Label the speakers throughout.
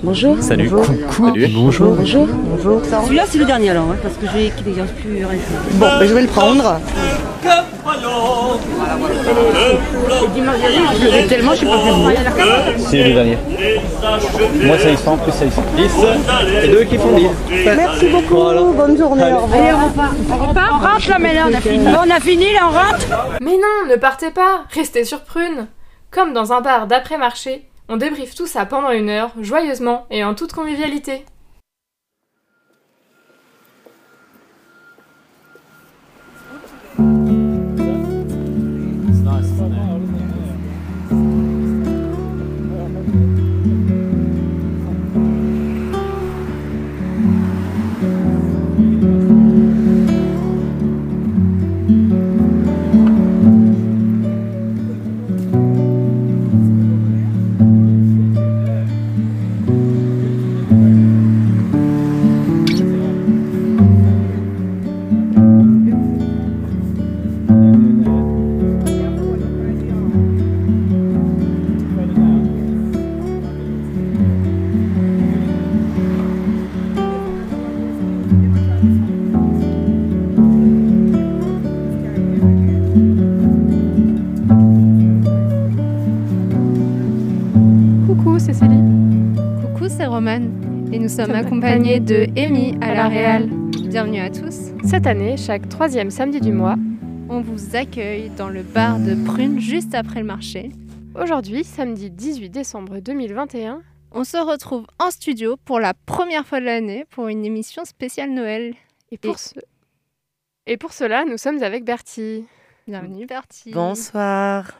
Speaker 1: Bonjour.
Speaker 2: Salut.
Speaker 1: Bonjour.
Speaker 2: Salut.
Speaker 1: Bonjour. Bonjour. Bonjour.
Speaker 3: Celui-là, c'est le dernier alors, hein, parce que j'ai qui n'existe plus rien.
Speaker 1: Bon, ben, je vais le prendre.
Speaker 3: Je tellement, je sais pas plus
Speaker 2: C'est le dernier. Moi, ça y sent, plus ça y sent 10. Et deux qui font 10.
Speaker 1: Merci beaucoup. Bonne journée. Au revoir.
Speaker 3: Allez, on repart. On repart On rentre là, mais là, on a fini. On a fini, là, on rentre
Speaker 4: Mais non, ne partez pas, restez sur Prune. Comme dans un bar d'après-marché, on débriefe tout ça pendant une heure, joyeusement et en toute convivialité.
Speaker 5: Et nous sommes accompagnés de Amy à la Réal. Bienvenue à tous.
Speaker 4: Cette année, chaque troisième samedi du mois,
Speaker 5: On vous accueille dans le bar de Prune juste après le marché.
Speaker 4: aujourd'hui, samedi 18 décembre 2021,
Speaker 5: On se retrouve en studio pour la première fois de l'année pour une émission spéciale Noël.
Speaker 4: et pour, ce... et pour cela, nous sommes avec Bertie.
Speaker 5: Bienvenue Bertie.
Speaker 1: Bonsoir.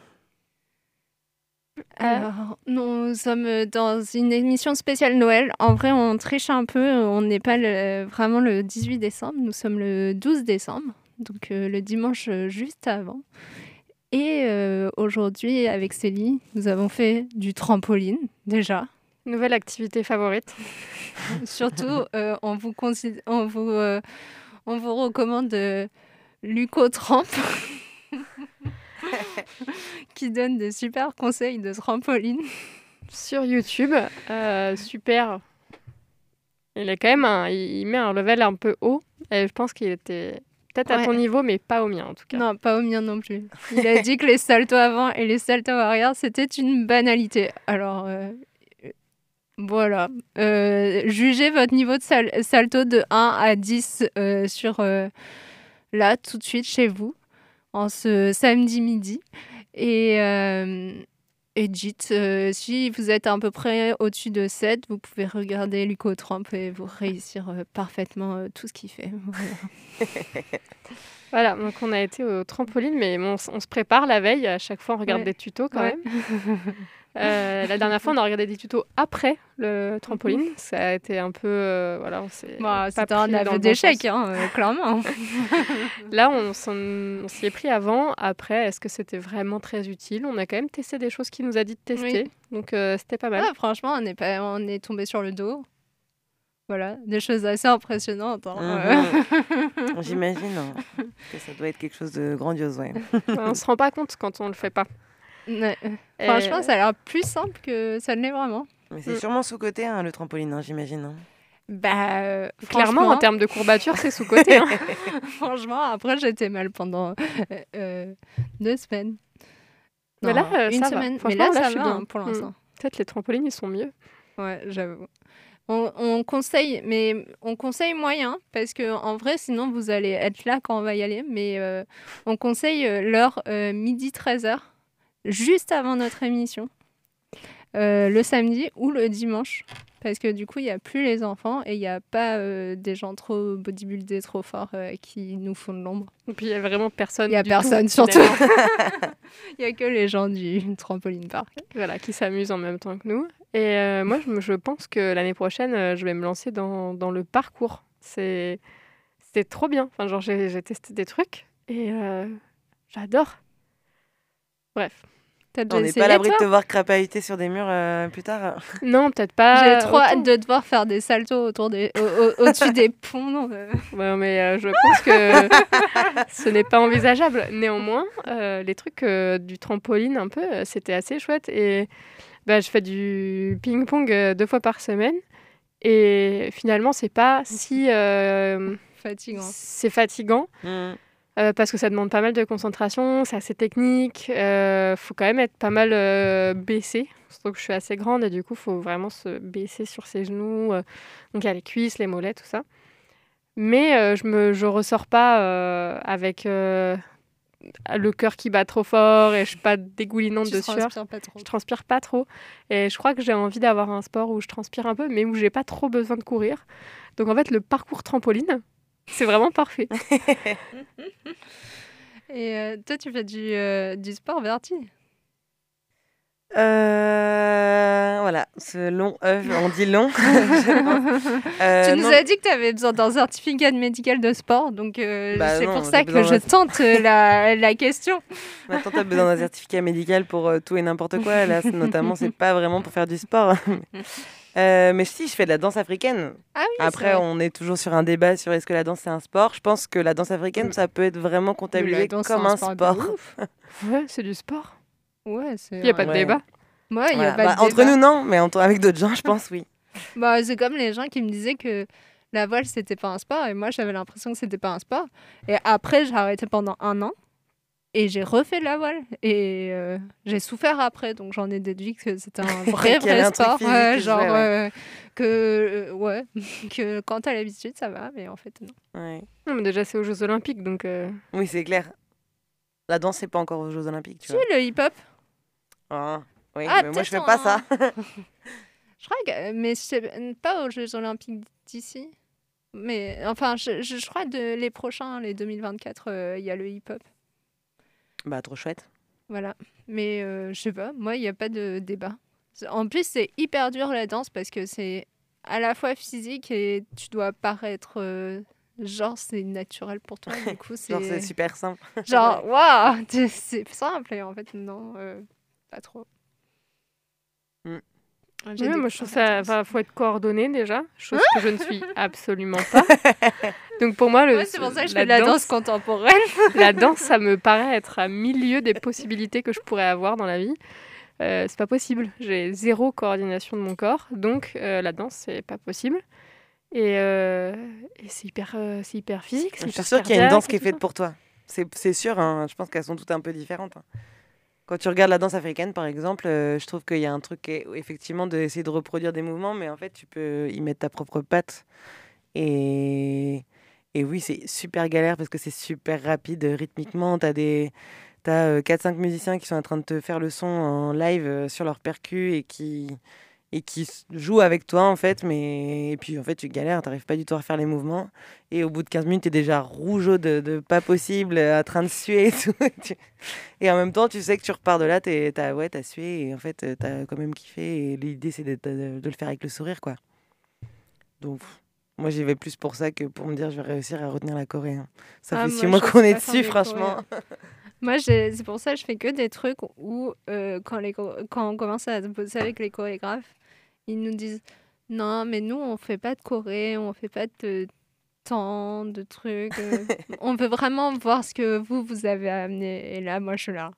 Speaker 5: Alors, nous sommes dans une émission spéciale Noël. En vrai, on triche un peu. On n'est pas le- vraiment le 18 décembre. Nous sommes le 12 décembre, donc euh, le dimanche euh, juste avant. Et euh, aujourd'hui, avec Célie, nous avons fait du trampoline déjà.
Speaker 4: Nouvelle activité favorite.
Speaker 5: Surtout, euh, on, vous on, vous, euh, on vous recommande euh, Luco Tramp, qui donne des super conseils de trampoline.
Speaker 4: Sur YouTube, euh, super. Il est quand même un- il met un level un peu haut. Et je pense qu'il était peut-être à ton niveau, mais pas au mien en tout cas.
Speaker 5: Non, pas au mien non plus. Il a dit que les saltos avant et les saltos arrière, c'était une banalité. Alors, euh, voilà. Euh, jugez votre niveau de sal- salto de 1 à 10 euh, sur là, tout de suite, chez vous, en ce samedi midi. Et, euh, et dites, euh, si vous êtes à peu près au-dessus de 7, vous pouvez regarder Luco Trump et vous réussir euh, parfaitement euh, tout ce qu'il fait. Voilà.
Speaker 4: Voilà, donc on a été au trampoline, mais on, se prépare la veille. À chaque fois, on regarde
Speaker 5: Ouais.
Speaker 4: des tutos quand
Speaker 5: Ouais.
Speaker 4: même. Euh, la dernière fois, on a regardé des tutos après le trampoline. Ça a été un peu. euh, voilà, on s'est.
Speaker 5: Bah,
Speaker 4: pas
Speaker 5: C'était un
Speaker 4: pris dans
Speaker 5: aveu
Speaker 4: bon
Speaker 5: d'échec, hein, euh, clairement.
Speaker 4: Là, on s'y est pris avant. Après, est-ce que c'était vraiment très utile? On a quand même testé des choses qu'il nous a dit de tester. Donc, euh, c'était pas mal.
Speaker 5: Ouais, franchement, on est, pas, on est tombé sur le dos. Voilà, des choses assez impressionnantes. hein.
Speaker 1: Mhm. J'imagine hein, que ça doit être quelque chose de grandiose, ouais.
Speaker 4: on se rend pas compte quand on le fait pas.
Speaker 5: Ouais.
Speaker 4: Et-
Speaker 5: Franchement, ça a l'air plus simple que ça ne l'est vraiment.
Speaker 1: Mais c'est
Speaker 4: Mm.
Speaker 1: sûrement sous-côté, hein, le trampoline, hein, j'imagine. hein.
Speaker 5: Bah, euh,
Speaker 4: Clairement, en termes de courbature, c'est sous-côté. hein.
Speaker 5: Franchement, après, j'étais mal pendant euh, euh, deux semaines.
Speaker 4: Mais là, euh,
Speaker 5: une
Speaker 4: ça va.
Speaker 5: semaine. Mais
Speaker 4: Franchement,
Speaker 5: là,
Speaker 4: là,
Speaker 5: ça
Speaker 4: je suis
Speaker 5: va
Speaker 4: bien.
Speaker 5: pour
Speaker 4: Mm.
Speaker 5: l'instant.
Speaker 4: Peut-être les trampolines, ils sont mieux.
Speaker 5: Ouais, j'avoue. On, on conseille, mais on conseille moyen parce que en vrai, sinon vous allez être là quand on va y aller. Mais euh, on conseille euh, l'heure euh, midi 13h, juste avant notre émission, euh, le samedi ou le dimanche. Parce que du coup, il n'y a plus les enfants et il n'y a pas euh, des gens trop bodybuildés, trop forts euh, qui nous font de l'ombre.
Speaker 4: Et puis, il y a vraiment personne.
Speaker 5: Il n'y a personne
Speaker 4: tout,
Speaker 5: surtout. Il n'y a que les gens du trampoline park.
Speaker 4: voilà, qui s'amusent en même temps que nous. Et moi, je, pense que l'année prochaine, je vais me lancer dans, dans le parcours. C'est c'est trop bien. Enfin, genre, j'ai testé des trucs et j'adore. Bref.
Speaker 5: Déjà
Speaker 1: On n'est pas à l'abri de te voir crapahuter sur des murs euh, plus tard.
Speaker 4: Non, peut-être pas.
Speaker 5: J'ai trop
Speaker 4: autant.
Speaker 5: hâte de devoir faire des saltos autour des, au- au- au-dessus des ponts. euh.
Speaker 4: Ouais, mais euh, je pense que ce n'est pas envisageable. Néanmoins, euh, les trucs euh, du trampoline, un peu, euh, c'était assez chouette. Et bah, je fais du ping-pong euh, deux fois par semaine. Et finalement, c'est pas si. euh,
Speaker 5: Fatigant.
Speaker 4: c'est fatigant
Speaker 1: Mm.
Speaker 4: Euh, parce que ça demande pas mal de concentration, c'est assez technique. euh, faut quand même être pas mal euh, baissé. Surtout que je suis assez grande et du coup, faut vraiment se baisser sur ses genoux. euh, donc, il y a les cuisses, les mollets, tout ça. Mais je me je ressors pas avec le cœur qui bat trop fort et je suis pas dégoulinante
Speaker 5: Tu
Speaker 4: de sueur.
Speaker 5: pas trop.
Speaker 4: Je transpire pas trop. Et je crois que j'ai envie d'avoir un sport où je transpire un peu, mais où j'ai pas trop besoin de courir. Donc en fait, le parcours trampoline, c'est vraiment parfait.
Speaker 5: Et euh, toi, tu fais du, euh, du sport, Bertie
Speaker 1: Euh, voilà, ce long œuf, on dit long. Euh,
Speaker 5: Tu nous
Speaker 1: non,
Speaker 5: as dit que tu avais besoin d'un certificat médical de sport, donc euh,
Speaker 1: Bah
Speaker 5: c'est pour ça que je tente la, la question.
Speaker 1: Maintenant, tu as besoin d'un certificat médical pour euh, tout et n'importe quoi. Là, notamment, c'est pas vraiment pour faire du sport. Euh, mais si, je fais de la danse africaine.
Speaker 5: Ah oui,
Speaker 1: Après, on est toujours sur un débat sur est-ce que la danse c'est un sport. Je pense que la danse africaine, ça peut être vraiment comptabilisé comme un sport.
Speaker 4: Ouais, c'est du sport.
Speaker 5: Ouais, c'est.
Speaker 4: Il n'y a pas de
Speaker 1: Ouais.
Speaker 4: débat.
Speaker 5: Ouais, il y a
Speaker 1: Voilà.
Speaker 5: pas
Speaker 1: Bah,
Speaker 5: de
Speaker 1: entre
Speaker 5: débat.
Speaker 1: nous, non, mais entre, avec d'autres gens, je pense, oui.
Speaker 5: Bah, c'est comme les gens qui me disaient que la voile, c'était pas un sport, et moi, j'avais l'impression que c'était pas un sport. Et après, j'ai arrêté pendant un an, et j'ai refait de la voile. Et euh, j'ai souffert après, donc j'en ai déduit que c'était un vrai, vrai
Speaker 1: un
Speaker 5: sport.
Speaker 1: physique
Speaker 5: genre,
Speaker 1: ouais.
Speaker 5: euh, que, euh, ouais, que quand t'as l'habitude, ça va, mais en fait, non.
Speaker 1: Ouais.
Speaker 4: Non, mais déjà, c'est aux Jeux Olympiques, donc. euh,
Speaker 1: Oui, c'est clair. La danse, c'est pas encore aux Jeux Olympiques, tu
Speaker 5: Tu
Speaker 1: vois.
Speaker 5: le hip-hop,
Speaker 1: Ah, oui,
Speaker 5: Ah,
Speaker 1: mais moi, je fais pas
Speaker 5: en-
Speaker 1: ça.
Speaker 5: je crois que. Mais pas aux Jeux Olympiques d'ici. Mais enfin, je, je, je crois de les prochains, les 2024, euh, il y a le hip-hop.
Speaker 1: Bah, trop chouette.
Speaker 5: Voilà. Mais euh, je sais pas, moi, il n'y a pas de débat. En plus, c'est hyper dur la danse parce que c'est à la fois physique et tu dois paraître. euh, genre, c'est naturel pour toi. Du coup, c'est.
Speaker 1: Genre, c'est super simple.
Speaker 5: Genre, waouh, c'est simple. Et en fait, non, euh, pas trop.
Speaker 1: Mm.
Speaker 4: Ouais, moi, je trouve
Speaker 5: la
Speaker 4: ça. Enfin, faut être coordonné déjà, chose que je ne suis absolument pas. Donc pour moi, le,
Speaker 5: Ouais, c'est pour ça que je fais de la danse contemporaine.
Speaker 4: la danse, ça me paraît être à milieu des possibilités que je pourrais avoir dans la vie. Euh, c'est pas possible. J'ai zéro coordination de mon corps, donc euh, la danse, c'est pas possible. Et, euh, et c'est hyper, euh, c'est hyper physique. c'est
Speaker 1: Je suis
Speaker 4: hyper
Speaker 1: sûre qu'il y a une danse qui est faite pour toi. C'est c'est sûr, hein. je pense qu'elles sont toutes un peu différentes. hein. Quand tu regardes la danse africaine, par exemple, euh, je trouve qu'il y a un truc, effectivement, d'essayer de reproduire des mouvements, mais en fait, tu peux y mettre ta propre patte. Et, et oui, c'est super galère parce que c'est super rapide euh, rythmiquement. Tu as, des... T'as 4-5 musiciens qui sont en train de te faire le son en live euh, sur leur percu et qui, et qui jouent avec toi, en fait. Mais... Et puis, en fait, tu galères, tu pas du tout à refaire les mouvements. Et au bout de 15 minutes, tu es déjà rougeau de, de pas possible, euh, en train de suer et tout. Et en même temps, tu sais que tu repars de là, tu as, ouais, sué et en fait, tu as quand même kiffé. Et l'idée, c'est de, de- de le faire avec le sourire, quoi. Donc, moi, j'y vais plus pour ça que pour me dire je vais réussir à retenir la Corée. hein. Ça
Speaker 5: Ah,
Speaker 1: fait
Speaker 5: moi,
Speaker 1: six mois
Speaker 5: je
Speaker 1: qu'on est dessus,
Speaker 5: des
Speaker 1: franchement.
Speaker 5: Moi, c'est pour ça que je fais que des trucs où, euh, quand, les, quand on commence à bosser avec les chorégraphes, ils nous disent Non, mais nous, on fait pas de choré, on fait pas de temps, de trucs. euh, on veut vraiment voir ce que vous, vous avez amené. Et là, moi, je suis là.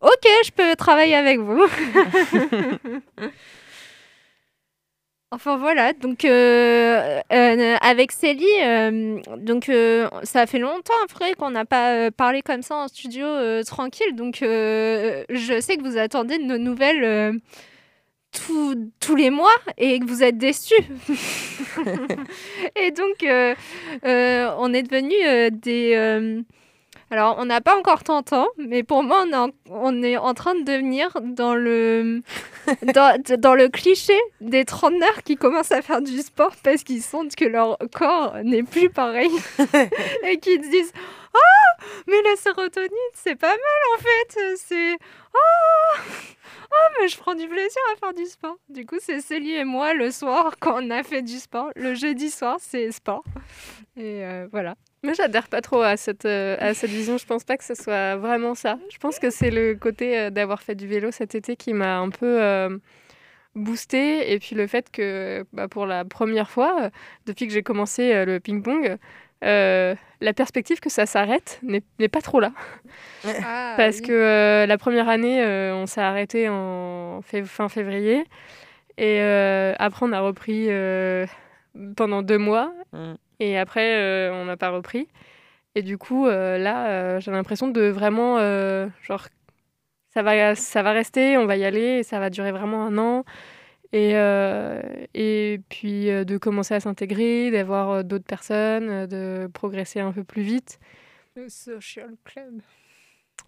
Speaker 5: Ok, je peux travailler avec vous. Enfin voilà, donc euh, euh, avec Célie, euh, donc ça fait longtemps après qu'on n'a pas parlé comme ça en studio tranquille, donc je sais que vous attendez de nos nouvelles tous- les mois et que vous êtes déçus. et donc euh, euh, on est devenus des... euh, alors on n'a pas encore tant ans, mais pour moi on est en, on est en train de devenir dans le dans, dans le cliché des trentenaires qui commencent à faire du sport parce qu'ils sentent que leur corps n'est plus pareil et qui se disent mais la sérotonine, c'est pas mal en fait. C'est Oh, oh, mais je prends du plaisir à faire du sport. Du coup, c'est Célie et moi le soir quand on a fait du sport. Le jeudi soir, c'est sport. Et euh, voilà.
Speaker 4: Moi, j'adhère pas trop à cette, euh, à cette vision. Je pense pas que ce soit vraiment ça. Je pense que c'est le côté euh, d'avoir fait du vélo cet été qui m'a un peu euh, boosté. Et puis le fait que bah, pour la première fois, euh, depuis que j'ai commencé euh, le ping-pong, euh, la perspective que ça s'arrête n'est pas trop là.
Speaker 5: Ah,
Speaker 4: Parce que euh, la première année, euh, on s'est arrêté en, fév- fin février. Et après, on a repris pendant deux mois.
Speaker 1: Mm.
Speaker 4: Et après, on n'a pas repris. Et du coup, là, j'ai l'impression de vraiment, genre, ça va, ça va rester, on va y aller, et ça va durer vraiment un an. Et, euh, et puis euh, de commencer à s'intégrer, d'avoir euh, d'autres personnes, euh, de progresser un peu plus vite.
Speaker 5: Le social club.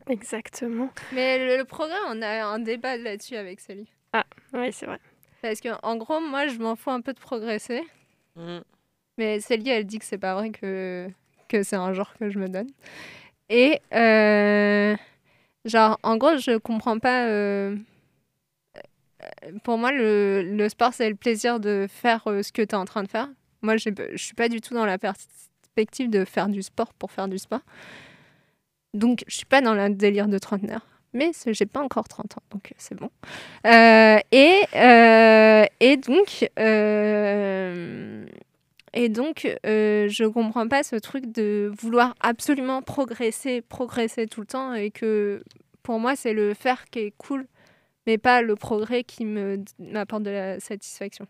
Speaker 4: Exactement.
Speaker 5: Mais le, le programme, on a un débat là-dessus avec Sally.
Speaker 4: Oui, c'est vrai.
Speaker 5: Parce que en gros, moi, je m'en fous un peu de progresser.
Speaker 1: Mm.
Speaker 5: Mais Sally, elle dit que c'est pas vrai que, que c'est un genre que je me donne. Et, euh, genre, en gros, je comprends pas. euh, pour moi, le, sport, c'est le plaisir de faire euh, ce que tu es en train de faire. Moi, je suis pas du tout dans la perspective de faire du sport pour faire du sport. Donc, je suis pas dans le délire de trentenaire. Mais j'ai pas encore 30 ans, donc c'est bon. Euh, et, euh, donc, euh, et donc euh, je comprends pas ce truc de vouloir absolument progresser, progresser tout le temps, et que pour moi, c'est le faire qui est cool, mais pas le progrès qui me m'apporte de la satisfaction.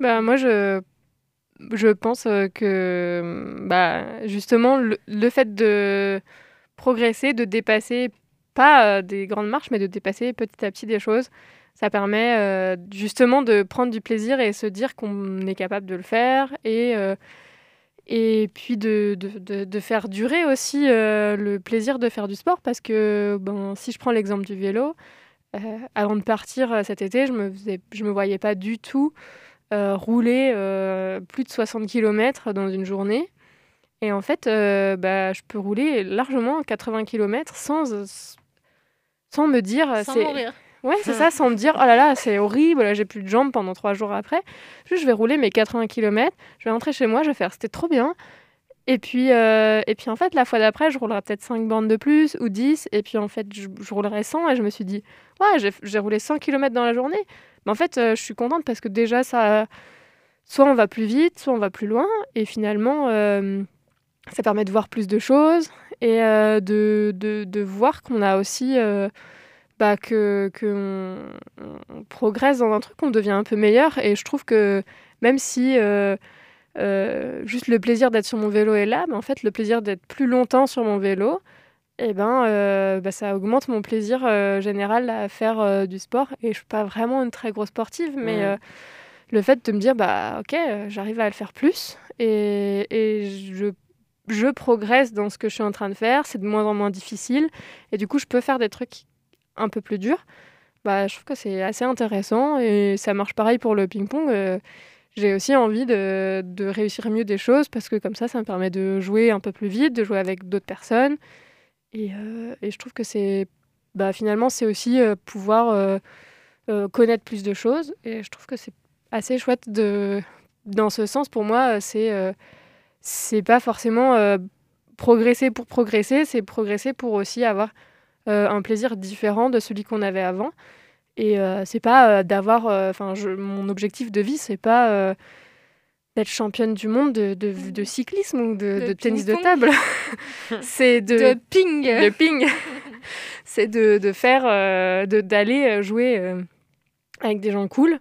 Speaker 4: Bah, moi, je, je pense euh, que bah, justement, le, fait de progresser, de dépasser, pas euh, des grandes marches, mais de dépasser petit à petit des choses, ça permet euh, justement de prendre du plaisir et se dire qu'on est capable de le faire et, et puis de, de, de, de faire durer aussi euh, le plaisir de faire du sport parce que ben, si je prends l'exemple du vélo, euh, avant de partir euh, cet été, je me, faisais, je me voyais pas du tout euh, rouler plus de 60 km dans une journée. Et en fait, bah, je peux rouler largement 80 km sans, sans me dire...
Speaker 5: Sans mourir.
Speaker 4: Ouais, c'est ça, sans me dire, oh là là, c'est horrible, j'ai plus de jambes pendant trois jours après. Juste, je vais rouler mes 80 km, je vais rentrer chez moi, je vais faire, c'était trop bien. Et puis, euh, et puis en fait, la fois d'après, je roulerai peut-être 5 bandes de plus ou 10. Et puis en fait, je, je roulerai 100. Et je me suis dit, ouais, j'ai- roulé 100 km dans la journée. Mais en fait, euh, je suis contente parce que déjà, ça, soit on va plus vite, soit on va plus loin. Et finalement, euh, ça permet de voir plus de choses et de, de, de voir qu'on a aussi. Bah, que, que on, progresse dans un truc, on devient un peu meilleur. Et je trouve que même si euh, euh, juste le plaisir d'être sur mon vélo est là, mais en fait, le plaisir d'être plus longtemps sur mon vélo, eh ben, euh, bah, ça augmente mon plaisir général à faire du sport. Et je suis pas vraiment une très grosse sportive, mais le fait de me dire, bah, ok, j'arrive à le faire plus et, et je, je progresse dans ce que je suis en train de faire, c'est de moins en moins difficile. Et du coup, je peux faire des trucs un peu plus durs. Bah, je trouve que c'est assez intéressant et ça marche pareil pour le ping-pong. euh, j'ai aussi envie de, réussir mieux des choses parce que comme ça, ça me permet de jouer un peu plus vite, de jouer avec d'autres personnes. Et, euh, je trouve que c'est bah, finalement, c'est aussi euh, pouvoir connaître plus de choses. Et je trouve que c'est assez chouette de, dans ce sens. Pour moi, c'est c'est pas forcément progresser pour progresser, c'est progresser pour aussi avoir euh, un plaisir différent de celui qu'on avait avant. Et euh, c'est pas euh, d'avoir. Enfin, mon objectif de vie, c'est pas d'être championne du monde de, de, de cyclisme ou de, tennis de table. c'est de,
Speaker 5: ping
Speaker 4: de ping. c'est de, de faire, de- d'aller jouer avec des gens cool,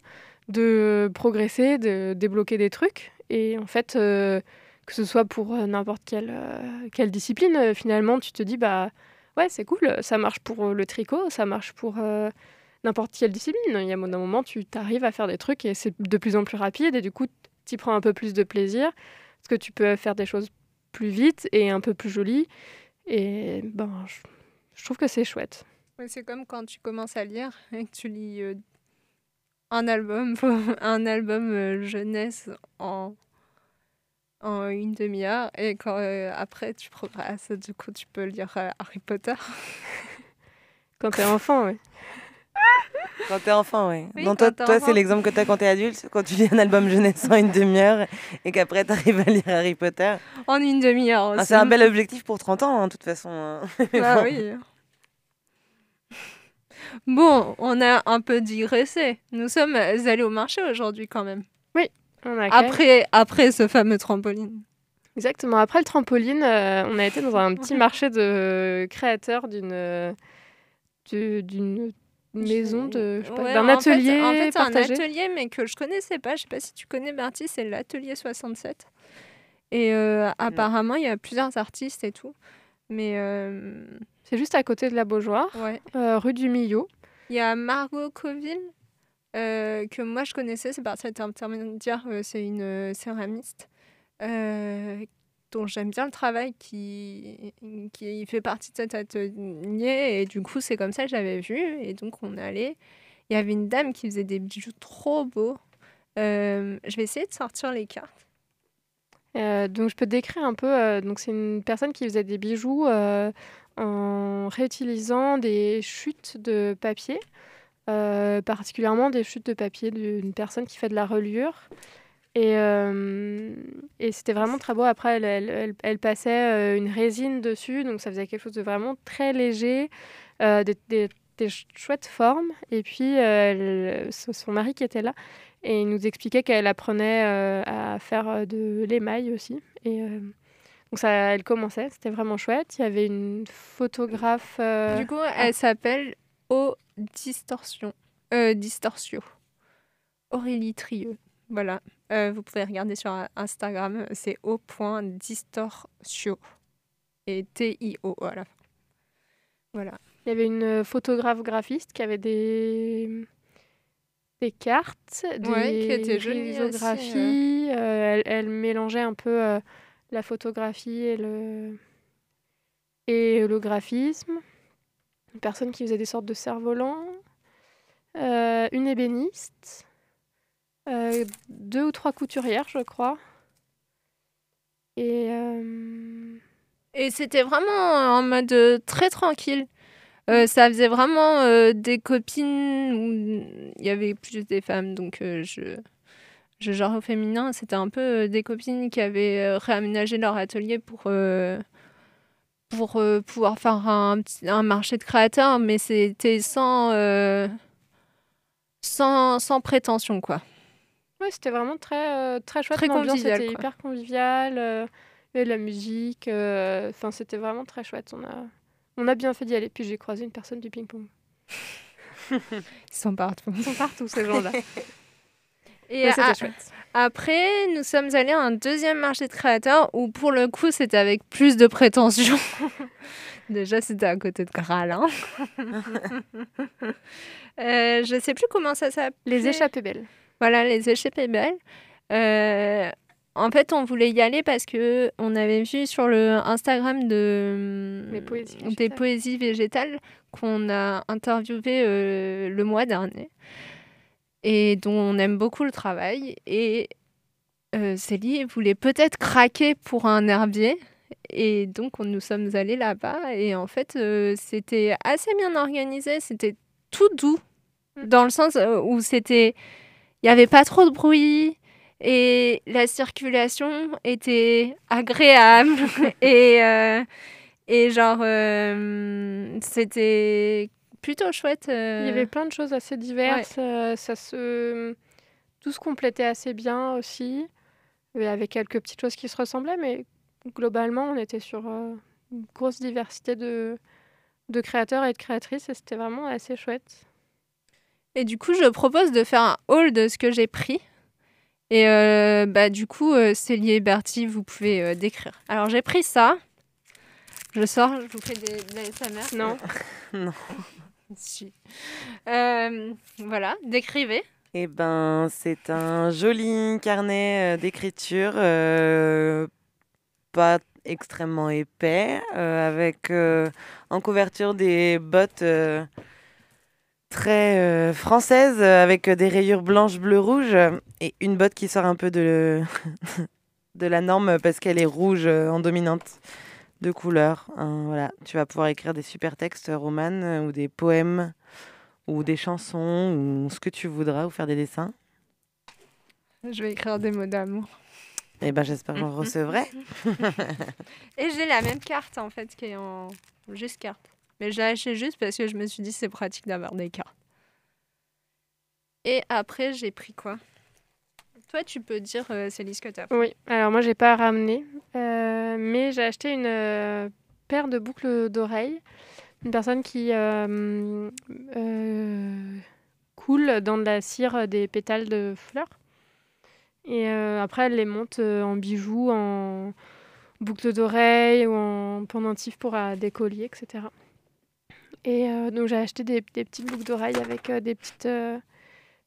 Speaker 4: de progresser, de débloquer des trucs. Et en fait, euh, que ce soit pour euh, n'importe quelle, euh, quelle discipline, finalement, tu te dis, bah ouais, c'est cool, ça marche pour euh, le tricot, ça marche pour euh, n'importe quelle discipline. Il y a un moment, tu t'arrives à faire des trucs et c'est de plus en plus rapide et du coup, tu prends un peu plus de plaisir parce que tu peux faire des choses plus vite et un peu plus jolies. Et ben, je, trouve que c'est chouette.
Speaker 5: C'est comme quand tu commences à lire et que tu lis euh, un album, un album jeunesse en, en une demi-heure et quand euh, après tu progresses, du coup tu peux lire euh, Harry Potter.
Speaker 4: Quand t'es enfant, ouais.
Speaker 1: Quand t'es enfant, oui.
Speaker 5: Oui,
Speaker 1: Donc toi, toi
Speaker 5: enfant.
Speaker 1: c'est l'exemple que t'as quand t'es adulte, quand tu lis un album jeunesse en une demi-heure et qu'après t'arrives à lire Harry Potter.
Speaker 5: En une demi-heure aussi.
Speaker 1: Ah, c'est un bel objectif pour 30 ans, hein, de toute façon. hein.
Speaker 5: Bah oui. Bon, on a un peu digressé. Nous sommes allés au marché aujourd'hui quand même.
Speaker 4: On a quand même-
Speaker 5: Après, après ce fameux trampoline.
Speaker 4: Exactement. Après le trampoline, euh, on a été dans un petit marché de créateurs d'une euh, du- d'une maison, de,
Speaker 5: Ouais,
Speaker 4: d'un
Speaker 5: en fait-
Speaker 4: atelier
Speaker 5: En fait, un atelier, mais que je connaissais pas. Je sais pas si tu connais Bertie, c'est l'atelier 67. Et euh, apparemment, il y a plusieurs artistes et tout. Mais euh,
Speaker 4: C'est juste à côté de la Beaujoire,
Speaker 5: ouais.
Speaker 4: euh, rue du Millau.
Speaker 5: Il y a Margot Coville, euh, que moi je connaissais, c'est par cet intermédiaire, euh, c'est une euh, céramiste, dont j'aime bien le travail, qui, qui fait partie de cet atelier, et du coup c'est comme ça que j'avais vu, et donc on allait. Il y avait une dame qui faisait des bijoux trop beaux. Je vais essayer de sortir les cartes.
Speaker 4: Donc je peux décrire un peu. donc c'est une personne qui faisait des bijoux en réutilisant des chutes de papier, euh, particulièrement des chutes de papier d'une personne qui fait de la reliure. Et, euh, et c'était vraiment très beau. Après, elle, elle, elle- elle passait euh, une résine dessus, donc ça faisait quelque chose de vraiment très léger, euh, des, des- des ch- chouettes formes. Et puis, son mari qui était là, et il nous expliquait qu'elle apprenait à faire de l'émail aussi. Et donc ça, elle commençait, c'était vraiment chouette. Il y avait une photographe.
Speaker 5: Du coup, elle s'appelle O Distorsion. Euh, Distortio. Aurélie Trieux. Voilà. Euh, vous pouvez regarder sur Instagram, c'est o.distortio. Et T-I-O à la fin. Voilà.
Speaker 4: Il y avait une photographe graphiste qui avait des, des cartes, des
Speaker 5: Ouais,
Speaker 4: risographies. euh, elle, elle mélangeait un peu euh, la photographie et le, et le graphisme. Une personne qui faisait des sortes de cerfs-volants. Euh, une ébéniste. euh, deux ou trois couturières, je crois. Et euh,
Speaker 5: Et c'était vraiment en mode très tranquille. Ça faisait vraiment des copines où il y avait plus des femmes, donc je, je genre au féminin, c'était un peu des copines qui avaient réaménagé leur atelier pour, pour euh, pouvoir faire un, un marché de créateurs, mais c'était sans, euh, sans, sans prétention, quoi.
Speaker 4: Ouais, c'était vraiment très, euh, très chouette.
Speaker 5: Très convivial,
Speaker 4: était
Speaker 5: quoi.
Speaker 4: hyper conviviale. euh, il y avait de la musique. Enfin, c'était vraiment très chouette. On a, on a bien fait d'y aller. Puis j'ai croisé une personne du ping-pong.
Speaker 5: Ils sont partout.
Speaker 4: Ils sont partout, ces gens-là.
Speaker 5: Et
Speaker 4: c'était chouette.
Speaker 5: Après, nous sommes allés à un deuxième marché de créateurs où, pour le coup, c'était avec plus de prétention. Déjà, c'était à côté de Gralin. euh, je sais plus comment ça s'appelle.
Speaker 4: Les échappées belles.
Speaker 5: Voilà, les échappées belles. Euh, en fait, on voulait y aller parce que on avait vu sur le Instagram de
Speaker 4: Les poésies
Speaker 5: des
Speaker 4: végétales.
Speaker 5: poésies végétales qu'on a interviewé euh, le mois dernier et dont on aime beaucoup le travail. Et euh, Célie voulait peut-être craquer pour un herbier. Et donc, on, nous sommes allés là-bas. Et en fait, euh, c'était assez bien organisé. C'était tout doux,
Speaker 4: Mm.
Speaker 5: dans le sens euh, où c'était. Il n'y avait pas trop de bruit. Et la circulation était agréable. et, euh, et genre, c'était plutôt chouette. euh.
Speaker 4: Il y avait plein de choses assez diverses. euh, ça se... Tout se complétait assez bien aussi. Il y avait quelques petites choses qui se ressemblaient, mais globalement, on était sur euh, une grosse diversité de, de créateurs et de créatrices. Et c'était vraiment assez chouette.
Speaker 5: Et du coup, je propose de faire un haul de ce que j'ai pris. Et euh, bah, du coup, euh, Célie et Bertie, vous pouvez euh, décrire. Alors, j'ai pris ça. Je sors, je vous fais des, de l'ASMR.
Speaker 4: Non
Speaker 5: Euh, voilà, décrivez.
Speaker 1: Eh ben, c'est un joli carnet euh, d'écriture, euh, pas extrêmement épais, avec en couverture des bottes très françaises, avec des rayures blanches, bleu, rouge, et une botte qui sort un peu de, de la norme parce qu'elle est rouge en dominante de couleur. Hein, voilà, tu vas pouvoir écrire des super textes, Romane, euh, ou des poèmes ou des chansons, ou ce que tu voudras, ou faire des dessins.
Speaker 5: Je vais écrire des mots d'amour.
Speaker 1: Et ben j'espère que j'en recevrai.
Speaker 5: Et j'ai la même carte, en fait, qui est en juste carte. Mais je l'ai acheté juste parce que je me suis dit c'est pratique d'avoir des cartes. Et après, j'ai pris quoi? Toi, tu peux dire, euh, Célie, ce que tu as.
Speaker 4: Oui, alors moi, j'ai pas ramené, euh, mais j'ai acheté une euh, paire de boucles d'oreilles une personne qui euh, coule dans de la cire des pétales de fleurs. Et après, elle les monte en bijoux, en boucles d'oreilles ou en pendentifs pour des colliers, etc. Et donc, j'ai acheté des, petites boucles d'oreilles avec des, petites,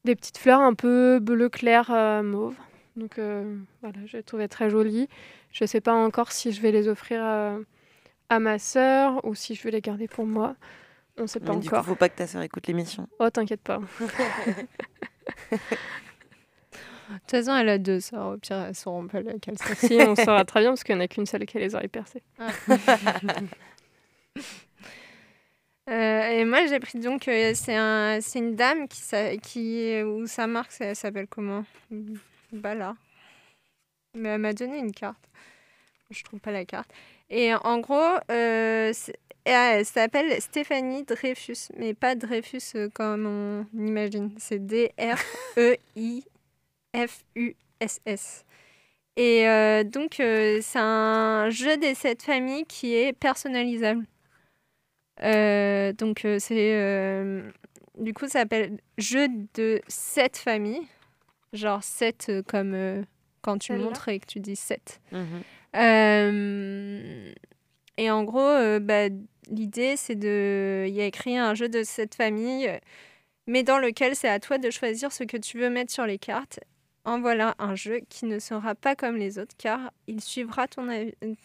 Speaker 4: des petites fleurs un peu bleu clair euh, mauve. Donc, euh, voilà, je les trouvais très jolies. Je ne sais pas encore si je vais les offrir euh, à ma sœur ou si je vais les garder pour moi. On ne sait pas
Speaker 1: Mais du coup,
Speaker 4: encore.
Speaker 1: faut pas que ta sœur écoute l'émission.
Speaker 4: Oh, t'inquiète pas.
Speaker 5: De toute façon, elle a deux sœurs. Au pire, elles sauront pas laquelle
Speaker 4: si, on saura très bien parce qu'il n'y en a qu'une seule qui a les oreilles percées.
Speaker 5: Euh, et moi, j'ai pris donc. euh, c'est un, une dame qui, s'a- qui. Où sa marque, ça- elle s'appelle comment? Bala. Mais elle m'a donné une carte. Je trouve pas la carte. Et en gros, euh, c'est- elle s'appelle Stéphanie Dreyfus. Mais pas Dreyfus euh, comme on imagine. C'est D-R-E-I-F-U-S-S. Et euh, donc, euh, c'est un jeu des sept familles qui est personnalisable. Euh, donc, euh, c'est. euh, du coup, ça s'appelle Jeu de sept familles. Genre 7 comme quand tu montres et que tu dis 7.
Speaker 1: Mhm.
Speaker 5: Et en gros, bah, l'idée, c'est de. Il y a écrit un jeu de cette famille, mais dans lequel c'est à toi de choisir ce que tu veux mettre sur les cartes. En voilà un jeu qui ne sera pas comme les autres, car il suivra ton,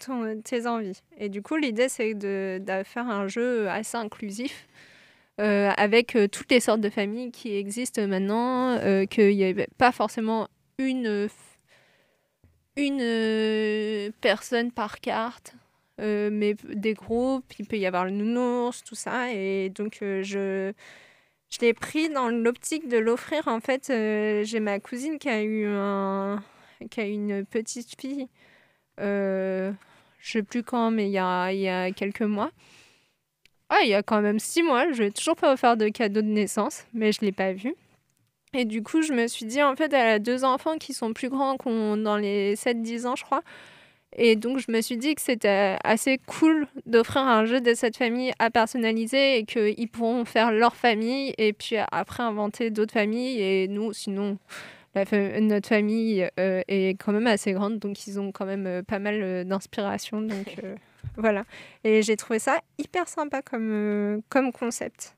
Speaker 5: ton- tes envies. Et du coup, l'idée, c'est de, faire un jeu assez inclusif. euh, avec euh, toutes les sortes de familles qui existent maintenant, euh, qu'il n'y avait pas forcément une une personne par carte, mais des groupes, il peut y avoir le nounours, tout ça. Et donc, je, je l'ai pris dans l'optique de l'offrir. En fait, euh, j'ai ma cousine qui a eu, un, qui a une petite fille, euh, je sais plus quand, mais il y a, il y a quelques mois. Ah, il y a quand même six mois, je n'ai toujours pas offert de cadeau de naissance, mais je ne l'ai pas vu. Et du coup, je me suis dit, en fait, elle a deux enfants qui sont plus grands, qui ont dans les 7-10 ans, je crois. Et donc, je me suis dit que c'était assez cool d'offrir un jeu de cette famille à personnaliser et qu'ils pourront faire leur famille et puis après inventer d'autres familles. Et nous, sinon, notre famille euh, est quand même assez grande, donc ils ont quand même euh, pas mal euh, d'inspiration. Donc, euh, voilà. Et j'ai trouvé ça hyper sympa comme, euh, comme concept.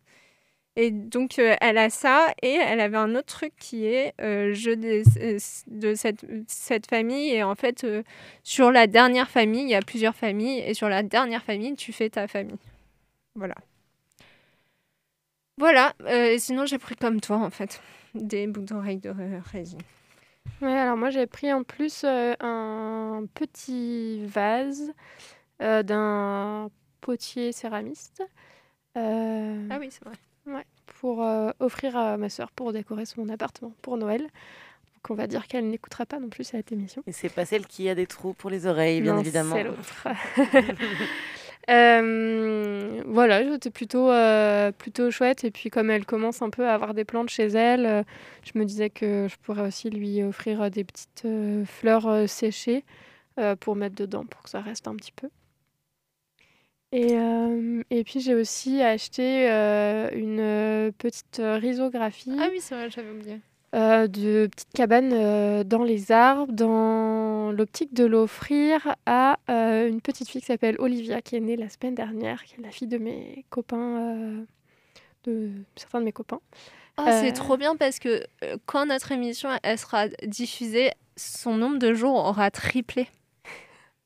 Speaker 5: Et donc, euh, elle a ça, et elle avait un autre truc qui est euh, jeu des- euh, de cette, cette famille. Et en fait, euh, sur la dernière famille, il y a plusieurs familles, et sur la dernière famille, tu fais ta famille. Voilà. Voilà. et sinon, j'ai pris comme toi, en fait, des boucles d'oreilles de ré- résine.
Speaker 4: Ouais, alors moi j'ai pris en plus un petit vase d'un potier céramiste euh,
Speaker 5: Ah oui, c'est vrai.
Speaker 4: Pour euh, offrir à ma sœur pour décorer son appartement pour Noël. Donc on va dire qu'elle n'écoutera pas non plus cette émission.
Speaker 1: Et c'est pas celle qui a des trous pour les oreilles, bien
Speaker 4: Non,
Speaker 1: évidemment.
Speaker 4: C'est l'autre. Euh, voilà, c'était plutôt, euh, plutôt chouette. Et puis, comme elle commence un peu à avoir des plantes chez elle, euh, je me disais que je pourrais aussi lui offrir des petites fleurs séchées pour mettre dedans, pour que ça reste un petit peu. Et, euh, et puis, j'ai aussi acheté euh, une euh, petite risographie
Speaker 5: Ah oui, c'est vrai, j'avais oublié.
Speaker 4: euh, de petites cabanes dans les arbres, dans l'optique de l'offrir à une petite fille qui s'appelle Olivia, qui est née la semaine dernière, qui est la fille de mes copains, de certains de mes copains.
Speaker 5: Ah, c'est trop bien parce que quand notre émission elle sera diffusée, son nombre de jours aura triplé.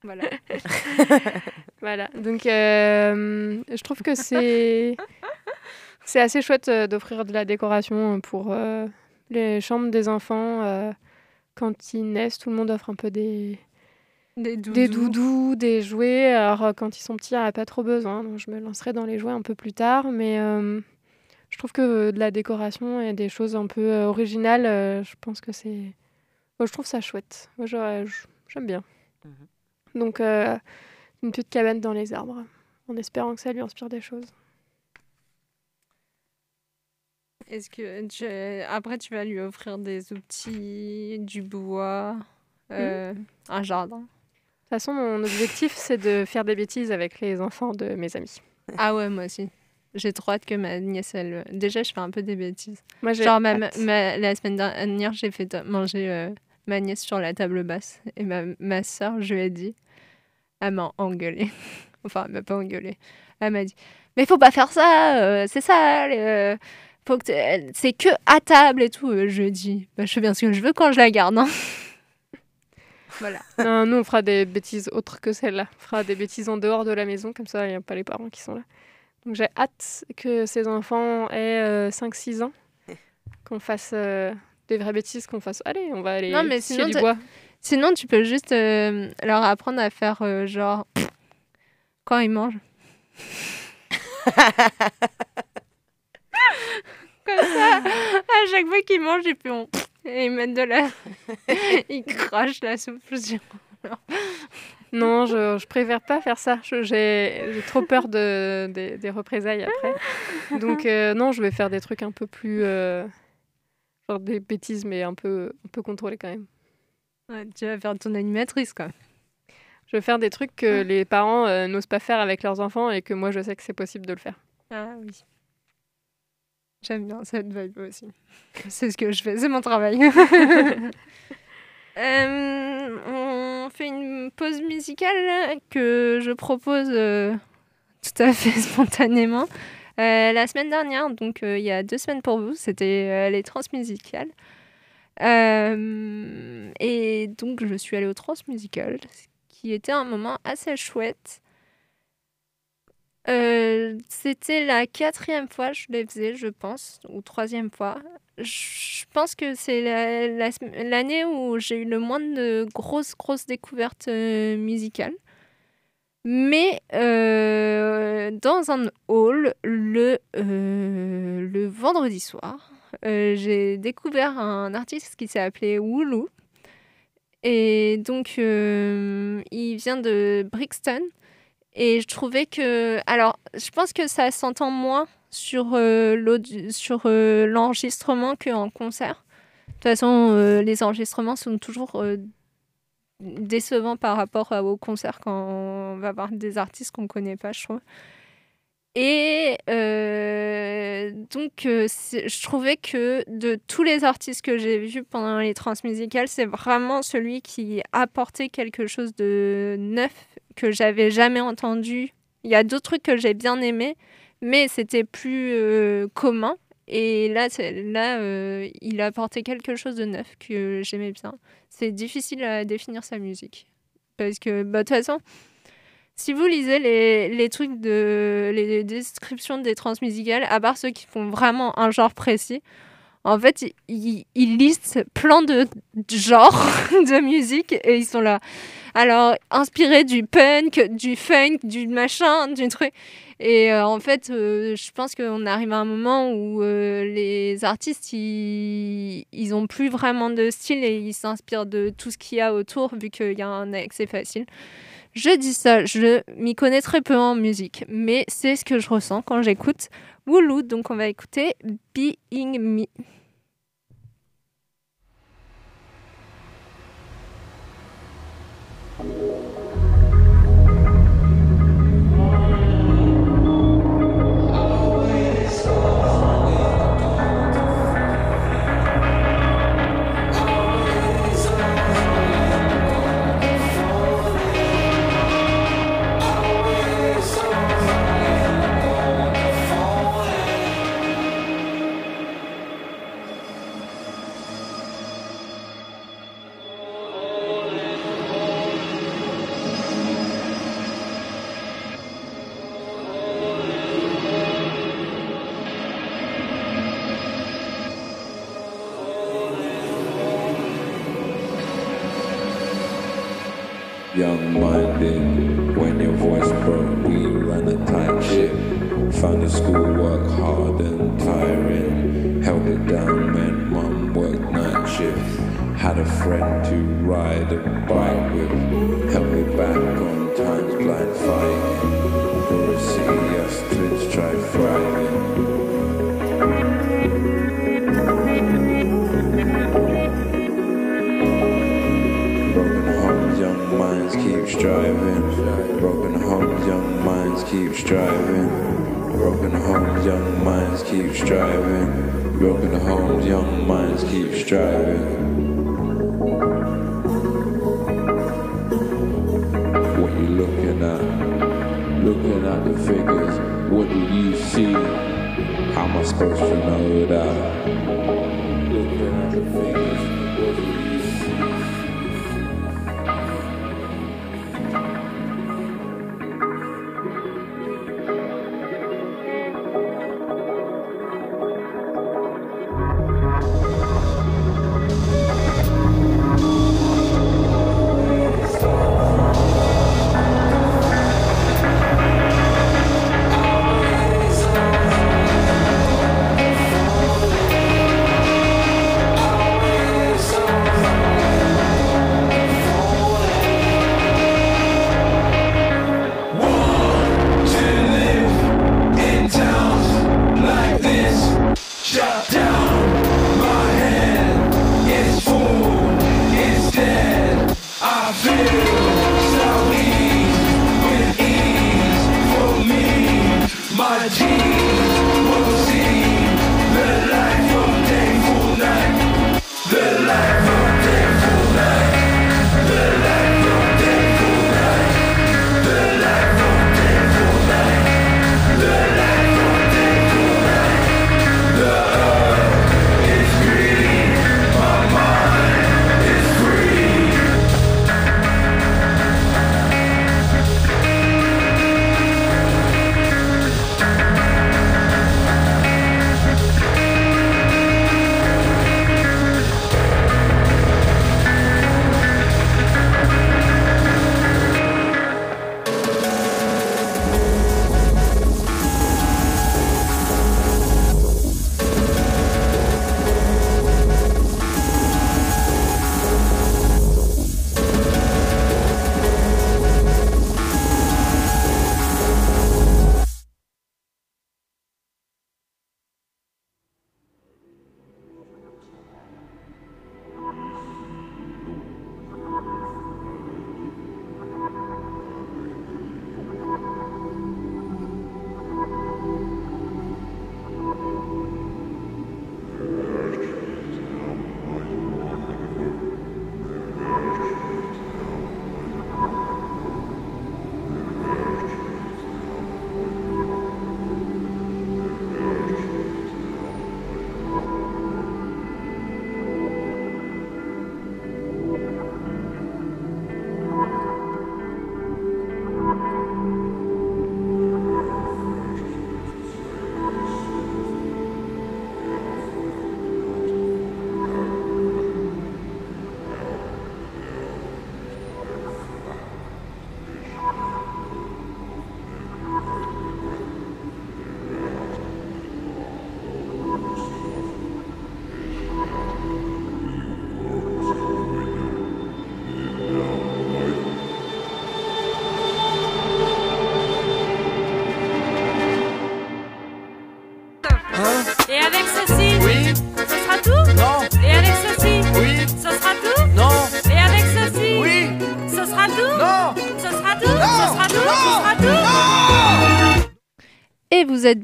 Speaker 5: Voilà.
Speaker 4: Voilà, donc euh, je trouve que c'est c'est assez chouette euh, d'offrir de la décoration pour euh, les chambres des enfants. euh, quand ils naissent, tout le monde offre un peu des,
Speaker 5: Des doudous.
Speaker 4: Des doudous, des jouets. Alors, quand ils sont petits, il n'y a pas trop besoin. Donc, je me lancerai dans les jouets un peu plus tard. Mais je trouve que de la décoration et des choses un peu originales, je pense que c'est. Moi, je trouve ça chouette. Moi, j'aime bien. Donc, euh, une petite cabane dans les arbres, en espérant que ça lui inspire des choses.
Speaker 5: Est-ce que tu- après tu vas lui offrir des outils, du bois, euh, un jardin?
Speaker 4: De toute façon, mon objectif, c'est de faire des bêtises avec les enfants de mes amis.
Speaker 5: Ah ouais, moi aussi. J'ai trop hâte que ma nièce, elle. Déjà, je fais un peu des bêtises.
Speaker 4: Moi,
Speaker 5: Genre, ma, la semaine dernière, j'ai fait manger euh, ma nièce sur la table basse. Et ma, ma soeur, je lui ai dit. Elle m'a engueulée. enfin, elle m'a pas engueulée. Elle m'a dit Mais faut pas faire ça, euh, c'est ça. euh, faut que c'est que à table et tout. Euh, Je lui ai dit bah, Je fais bien ce que je veux quand je la garde. hein. voilà.
Speaker 4: Non, nous, on fera des bêtises autres que celles-là. On fera des bêtises en dehors de la maison, comme ça, il n'y a pas les parents qui sont là. Donc, j'ai hâte que ces enfants aient 5-6 ans, qu'on fasse euh, des vraies bêtises, qu'on fasse. Allez, on va aller
Speaker 5: Non, mais sinon,
Speaker 4: bois.
Speaker 5: Sinon, tu peux juste euh, leur apprendre à faire euh, genre. Quand ils mangent. Comme ça, à chaque fois qu'ils mangent. Et ils mettent de la. ils crachent la soupe.
Speaker 4: Non, je, je préfère pas faire ça. J'ai j'ai trop peur de, des- des représailles après. Donc, euh, non, je vais faire des trucs un peu plus. euh, genre des bêtises, mais un peu, un peu contrôlées quand même.
Speaker 5: Ouais, tu vas faire ton animatrice, quoi.
Speaker 4: Je vais faire des trucs que les parents euh, n'osent pas faire avec leurs enfants et que moi, je sais que c'est possible de le faire.
Speaker 5: Ah oui. J'aime bien cette vibe aussi. C'est ce que je fais, c'est mon travail. Euh, on fait une pause musicale que je propose euh, tout à fait spontanément. Euh, la semaine dernière, donc euh, il y a deux semaines pour vous, c'était euh, les transmusicales. Et donc je suis allée aux transmusicales, ce qui était un moment assez chouette. C'était la quatrième fois que je les faisais, je pense, ou troisième fois. Je pense que c'est l'année où j'ai eu le moins de grosses, grosses découvertes musicales. Mais euh, dans un hall, le, euh, le vendredi soir, euh, j'ai découvert un artiste qui s'est appelé Wooloo. Et donc, il vient de Brixton. Et je trouvais que. Alors, je pense que ça s'entend moins sur l'enregistrement qu'en concert. De toute façon, les enregistrements sont toujours décevants par rapport au concert quand on va voir des artistes qu'on ne connaît pas, je trouve. Et euh, donc, euh, je trouvais que de tous les artistes que j'ai vus pendant les transmusicales, c'est vraiment celui qui apportait quelque chose de neuf que j'avais jamais entendu. Il y a d'autres trucs que j'ai bien aimés, mais c'était plus euh, commun. Et là, là euh, il a apporté quelque chose de neuf que j'aimais bien. C'est difficile à définir sa musique. Parce que, bah, de toute façon, si vous lisez les, les trucs de. les descriptions des transmusicales, à part ceux qui font vraiment un genre précis, en fait, ils, listent plein de genres de musique et ils sont là. Alors, inspiré du punk, du funk, du machin, du truc. Et euh, en fait, euh, je pense qu'on arrive à un moment où euh, les artistes, ils, ils ont plus vraiment de style et ils s'inspirent de tout ce qu'il y a autour, vu qu'il y a un accès facile. Je dis ça, je m'y connais très peu en musique, mais c'est ce que je ressens quand j'écoute Wooloo. Donc, on va écouter Being Me.
Speaker 6: Broken homes, young minds keep striving. What you looking at? Looking at the figures, what do you see? How am I supposed to know that? Looking at the figures, what do you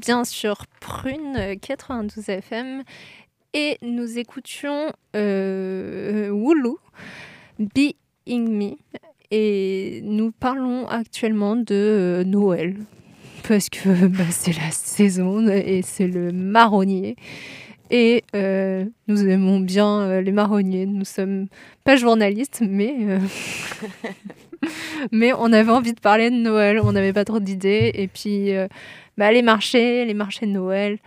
Speaker 5: bien sur Prune euh, 92 FM et nous écoutions euh, Wooloo, Being Me et nous parlons actuellement de euh, Noël parce que bah, c'est la saison et c'est le marronnier. Et euh, nous aimons bien euh, les marronniers. Nous sommes pas journalistes, mais, euh, mais on avait envie de parler de Noël. On n'avait pas trop d'idées. Et puis, euh, bah, les marchés, les marchés de Noël.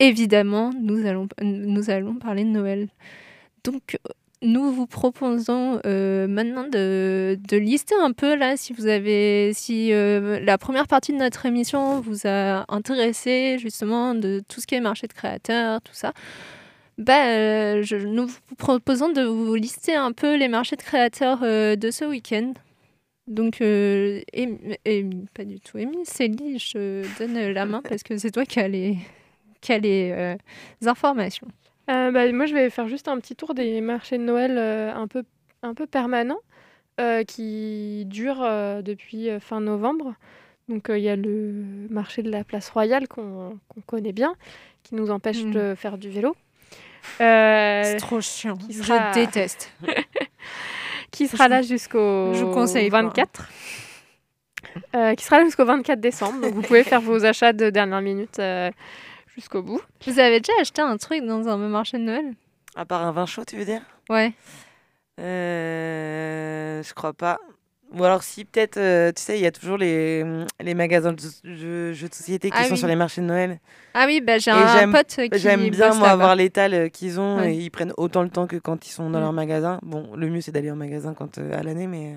Speaker 5: Évidemment, nous allons, nous allons parler de Noël. Donc, nous vous proposons euh, maintenant de, de lister un peu là si vous avez si euh, la première partie de notre émission vous a intéressé justement de tout ce qui est marché de créateurs tout ça bah, euh, nous vous proposons de vous lister un peu les marchés de créateurs de ce week-end donc euh, Amy- pas du tout Amy Célie je donne la main parce que c'est toi qui as les, qui as les euh, informations
Speaker 4: Euh, bah, moi, je vais faire juste un petit tour des marchés de Noël un peu, un peu permanents qui durent depuis fin novembre. Donc il y a le marché de la place Royale qu'on qu'on connaît bien, qui nous empêche
Speaker 5: Mm.
Speaker 4: de faire du vélo.
Speaker 5: C'est trop chiant. Je déteste.
Speaker 4: qui sera là jusqu'au
Speaker 5: Je vous conseille pas.
Speaker 4: 24. Euh, qui sera là jusqu'au 24 décembre. Donc vous pouvez faire vos achats de dernière minute euh, jusqu'au bout.
Speaker 5: Vous avez déjà acheté un truc dans un marché de Noël?
Speaker 1: À part un vin chaud, tu veux dire?
Speaker 5: Ouais.
Speaker 1: Euh, Je crois pas. Ou alors si, peut-être, euh, tu sais, il y a toujours les, les magasins de jeux, jeux de société qui
Speaker 5: Ah
Speaker 1: sont
Speaker 5: oui.
Speaker 1: sur les marchés de Noël.
Speaker 5: Ah oui, bah, j'ai un pote qui
Speaker 1: J'aime bien, moi, avoir l'étal euh, qu'ils ont
Speaker 5: Ouais.
Speaker 1: et ils prennent autant le temps que quand ils sont dans
Speaker 5: Mm.
Speaker 1: leur magasin. Bon, le mieux, c'est d'aller en magasin quand, euh, à l'année, mais,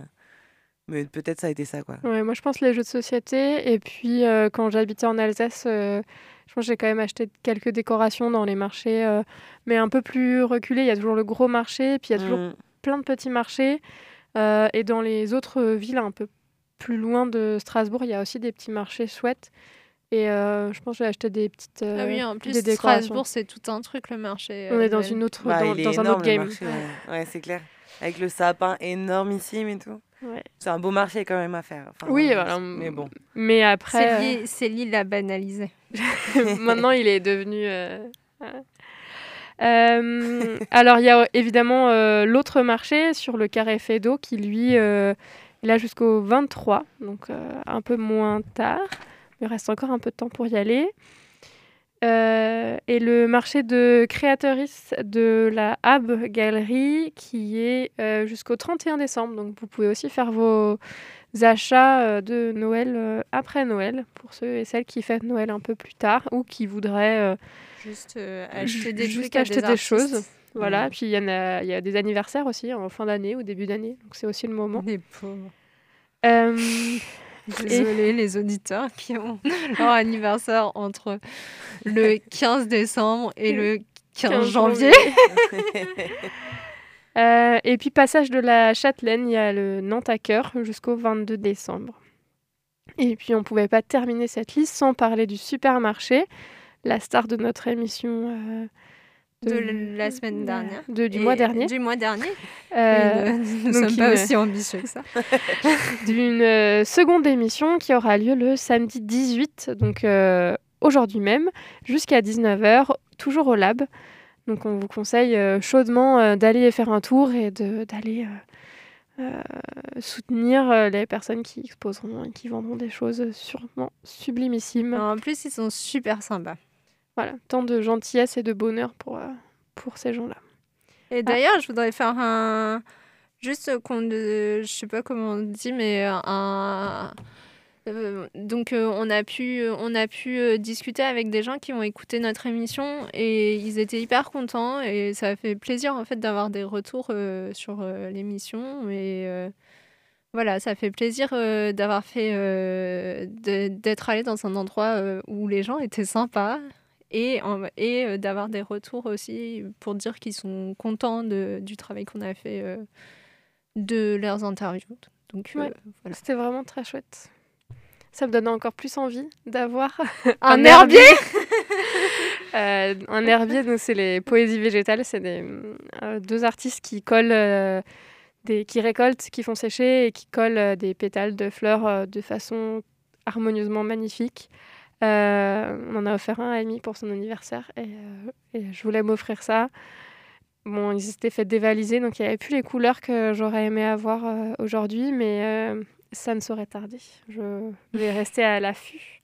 Speaker 1: mais peut-être ça a été ça, quoi.
Speaker 4: Ouais, moi, je pense les jeux de société. Et puis, euh, quand j'habitais en Alsace, euh, je pense que j'ai quand même acheté quelques décorations dans les marchés, euh, mais un peu plus reculés. Il y a toujours le gros marché, et puis il y a toujours
Speaker 1: Mm.
Speaker 4: plein de petits marchés. Euh, et dans les autres villes, un peu plus loin de Strasbourg, il y a aussi des petits marchés chouettes. Et euh, je pense que j'ai acheté des petites.
Speaker 5: Ah oui,
Speaker 4: euh,
Speaker 5: en plus,
Speaker 4: des décorations.
Speaker 5: Strasbourg, c'est tout un truc, le marché.
Speaker 4: On
Speaker 5: euh,
Speaker 4: est dans une autre,
Speaker 1: Bah,
Speaker 4: dans,
Speaker 1: il est
Speaker 4: dans un autre game.
Speaker 1: marché, ouais. Ouais, c'est clair. Avec le sapin énormissime et tout.
Speaker 4: Ouais.
Speaker 1: C'est un beau marché quand même à faire. Enfin,
Speaker 4: Oui,
Speaker 1: euh,
Speaker 4: voilà.
Speaker 1: Mais bon.
Speaker 4: Mais après,
Speaker 5: C'est
Speaker 4: euh,
Speaker 5: l'a banalisé.
Speaker 4: Maintenant, il est devenu. euh, euh. Euh, alors, il y a évidemment euh, l'autre marché sur le carré Fedo qui, lui, euh, est là jusqu'au 23, donc euh, un peu moins tard. Il reste encore un peu de temps pour y aller. Euh, et le marché de créatrices de la Hab Galerie qui est euh, jusqu'au 31 décembre. Donc, vous pouvez aussi faire vos achats euh, de Noël euh, après Noël pour ceux et celles qui fêtent Noël un peu plus tard ou qui voudraient euh,
Speaker 5: Juste
Speaker 4: Ju-
Speaker 5: acheter des
Speaker 4: juste
Speaker 5: trucs à
Speaker 4: acheter des
Speaker 5: artistes.
Speaker 4: choses. Voilà, puis il y en a, il y a des anniversaires aussi en fin d'année ou début d'année, donc c'est aussi le moment.
Speaker 5: Les pauvres.
Speaker 4: Euh,
Speaker 5: Désolée, les auditeurs qui ont leur anniversaire entre le 15 décembre et le 15,
Speaker 4: 15
Speaker 5: janvier.
Speaker 4: Euh, et puis passage de la Châtelaine, il y a le Nantes à cœur jusqu'au 22 décembre. Et puis on pouvait pas terminer cette liste sans parler du supermarché, la star de notre émission euh,
Speaker 5: De la semaine dernière.
Speaker 4: de- du
Speaker 5: Et-
Speaker 4: mois dernier.
Speaker 5: Du mois dernier.
Speaker 4: Euh,
Speaker 5: nous ne sommes pas
Speaker 4: une-
Speaker 5: aussi ambitieux que ça.
Speaker 4: d'une euh, seconde émission qui aura lieu le samedi 18, donc aujourd'hui même, jusqu'à 19h, toujours au Lab. Donc on vous conseille euh, chaudement euh, d'aller faire un tour et d'aller euh, soutenir les personnes qui exposeront et qui vendront des choses sûrement sublimissimes.
Speaker 5: En plus, ils sont super sympas.
Speaker 4: Voilà, tant de gentillesse et de bonheur pour, pour ces gens-là.
Speaker 5: Et d'ailleurs, je voudrais faire un. Juste qu'on. ne- Je sais pas comment on dit, mais un. Euh, donc, euh, on a pu, on a pu euh, discuter avec des gens qui ont écouté notre émission et ils étaient hyper contents. Et ça fait plaisir, en fait, d'avoir des retours euh, sur euh, l'émission. Et euh, voilà, ça fait plaisir euh, d'avoir fait. euh, d'être allé dans un endroit euh, où les gens étaient sympas et, et euh, d'avoir des retours aussi pour dire qu'ils sont contents de, du travail qu'on a fait euh, de leurs interviews. Donc euh,
Speaker 4: Ouais.
Speaker 5: voilà.
Speaker 4: C'était vraiment très chouette. Ça me donne encore plus envie d'avoir
Speaker 5: Un herbier
Speaker 4: Euh, un herbier, donc c'est les poésies végétales. C'est des euh, deux artistes qui collent, euh, des, qui récoltent, qui font sécher et qui collent des pétales de fleurs de façon harmonieusement magnifique. On en a offert un à Amy pour son anniversaire et, et je voulais m'offrir ça. Bon, ils s'étaient fait dévaliser, donc il n'y avait plus les couleurs que j'aurais aimé avoir aujourd'hui, mais ça ne saurait tarder. Je vais rester à l'affût.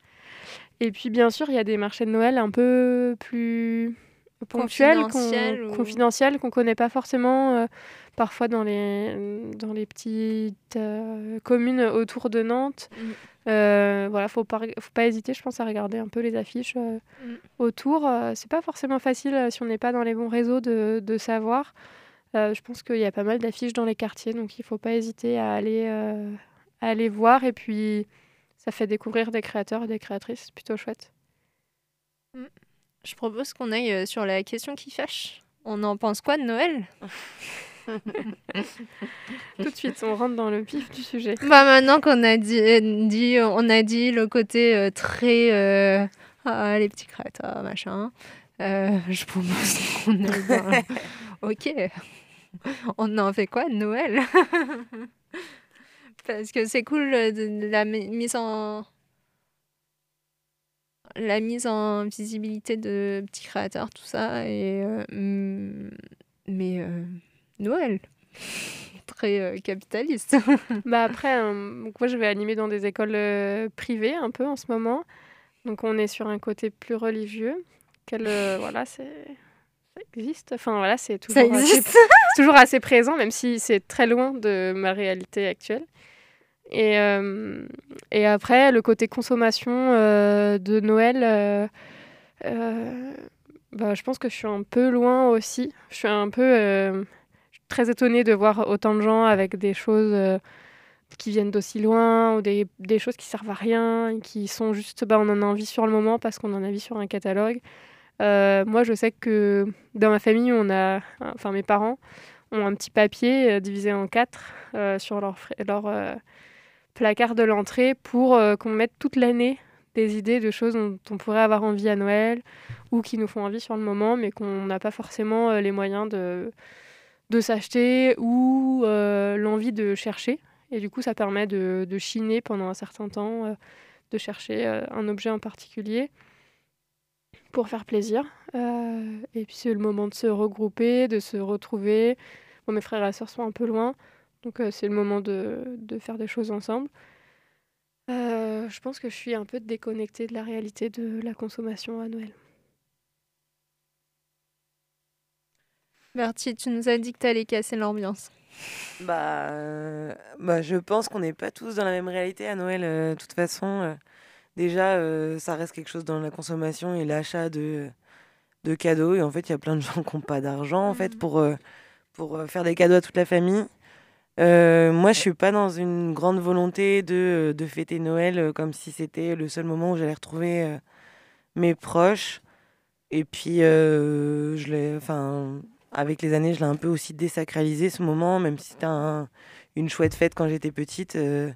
Speaker 4: Et puis, bien sûr, il y a des marchés de Noël un peu plus ponctuels, qu'on-
Speaker 5: Confidentiels ou-
Speaker 4: qu'on ne connaît pas forcément, euh, parfois dans les, dans les petites euh, communes autour de Nantes.
Speaker 5: Mm.
Speaker 4: Euh, voilà, faut pas, faut pas hésiter, je pense, à regarder un peu les affiches euh,
Speaker 5: Mm.
Speaker 4: autour. Euh, c'est pas forcément facile si on n'est pas dans les bons réseaux de, de savoir. Je pense qu'il y a pas mal d'affiches dans les quartiers, donc il faut pas hésiter à aller, à aller voir. Et puis, ça fait découvrir des créateurs et des créatrices, c'est plutôt chouette.
Speaker 5: Je propose qu'on aille euh, sur la question qui fâche. On en pense quoi de Noël?
Speaker 4: Tout de suite, on rentre dans le vif du sujet.
Speaker 5: Bah maintenant qu'on a dit, dit- on a dit le côté euh, très euh, ah, les petits créateurs machin, euh, je propose qu'on aille dans- Ok, on en fait quoi de Noël? Parce que c'est cool euh, la mi- mise en la mise en visibilité de petits créateurs, tout ça. Et, euh, mais euh, Noël, très euh, capitaliste.
Speaker 4: Bah après, donc moi je vais animer dans des écoles privées un peu en ce moment. Donc on est sur un côté plus religieux. Quel, voilà, c'est ça existe. Enfin voilà, c'est toujours, toujours assez présent, même si c'est très loin de ma réalité actuelle. Et, euh, et après, le côté consommation euh, de Noël, euh, bah, je pense que je suis un peu loin aussi. Je suis un peu très étonnée de voir autant de gens avec des choses qui viennent d'aussi loin ou des, des choses qui servent à rien, qui sont juste, bah, on en a envie sur le moment parce qu'on en a envie sur un catalogue. Moi, je sais que dans ma famille, on a, enfin mes parents ont un petit papier divisé en quatre sur leur, placard de l'entrée pour euh, qu'on mette toute l'année des idées de choses dont on pourrait avoir envie à Noël ou qui nous font envie sur le moment, mais qu'on n'a pas forcément euh, les moyens de, de s'acheter ou euh, l'envie de chercher. Et du coup, ça permet de, de chiner pendant un certain temps, de chercher un objet en particulier pour faire plaisir. Et puis c'est le moment de se regrouper, de se retrouver. Bon, mes frères et sœurs sont un peu loin, donc euh, c'est le moment de, de faire des choses ensemble. Euh, je pense que je suis un peu déconnectée de la réalité de la consommation à Noël.
Speaker 5: Bertie, tu nous as dit que t'allais casser l'ambiance.
Speaker 1: Bah, euh, bah, je pense qu'on n'est pas tous dans la même réalité à Noël. euh, De toute façon, euh, déjà, euh, ça reste quelque chose dans la consommation et l'achat de, de cadeaux. Et en fait, il y a plein de gens qui n'ont pas d'argent en fait pour, euh, pour euh, faire des cadeaux à toute la famille. Euh, moi, je suis pas dans une grande volonté de, de fêter Noël euh, comme si c'était le seul moment où j'allais retrouver euh, mes proches. Et puis, euh, je enfin, avec les années, je l'ai un peu aussi désacralisé ce moment, même si c'était un- une chouette fête quand j'étais petite. euh,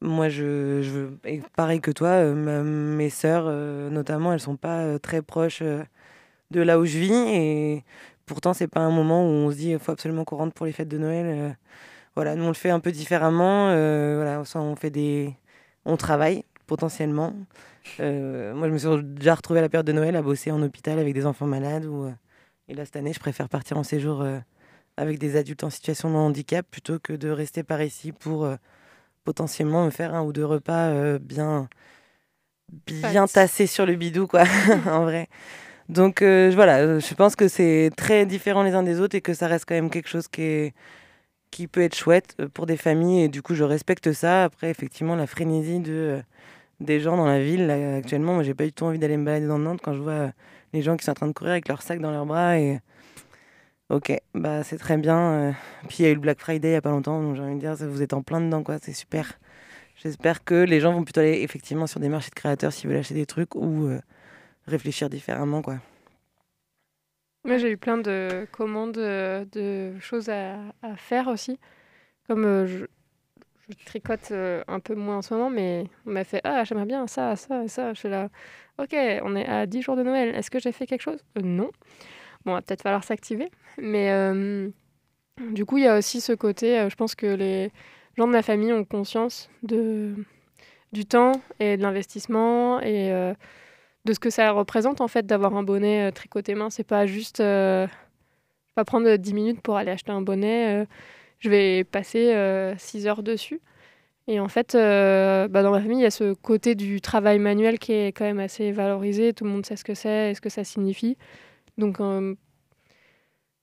Speaker 1: moi, je, je, pareil que toi, euh, mes sœurs, euh, notamment, elles sont pas euh, très proches euh, de là où je vis. Et pourtant, c'est pas un moment où on se dit il faut absolument qu'on rentre pour les fêtes de Noël. Voilà, nous, on le fait un peu différemment. euh, voilà, on fait des. On travaille potentiellement. Euh, moi, je me suis déjà retrouvée à la période de Noël à bosser en hôpital avec des enfants malades. Ou, euh, et là, cette année, je préfère partir en séjour euh, avec des adultes en situation de handicap plutôt que de rester par ici pour potentiellement me faire un ou deux repas bien, bien tassés sur le bidou, quoi, en vrai. Donc euh, voilà, je pense que c'est très différent les uns des autres et que ça reste quand même quelque chose qui, est, qui peut être chouette euh, pour des familles. Et du coup, je respecte ça. Après, effectivement, la frénésie de, euh, des gens dans la ville, là, actuellement, moi, j'ai pas du tout envie d'aller me balader dans Nantes quand je vois euh, les gens qui sont en train de courir avec leur sac dans leurs bras. Et ok, bah c'est très bien. Puis il y a eu le Black Friday il y a pas longtemps, donc j'ai envie de dire, vous êtes en plein dedans, quoi. C'est super. J'espère que les gens vont plutôt aller effectivement sur des marchés de créateurs s'ils veulent acheter des trucs ou réfléchir différemment, quoi.
Speaker 4: Moi, j'ai eu plein de commandes euh, de choses à, faire aussi. Comme euh, je, tricote euh, un peu moins en ce moment, mais on m'a fait Ah, j'aimerais bien ça, ça, ça. Je suis là, Ok, on est à 10 jours de Noël. Est-ce que j'ai fait quelque chose? Non. Bon, va peut-être falloir s'activer. Mais du coup, il y a aussi ce côté, je pense que les gens de ma famille ont conscience de, du temps et de l'investissement et. Euh, de ce que ça représente en fait d'avoir un bonnet euh, tricoté main. C'est pas juste euh, je vais prendre 10 minutes pour aller acheter un bonnet. euh, je vais passer 6 heures dessus. Et en fait, euh, bah, dans ma famille, il y a ce côté du travail manuel qui est quand même assez valorisé. Tout le monde sait ce que c'est et ce que ça signifie. Donc, euh,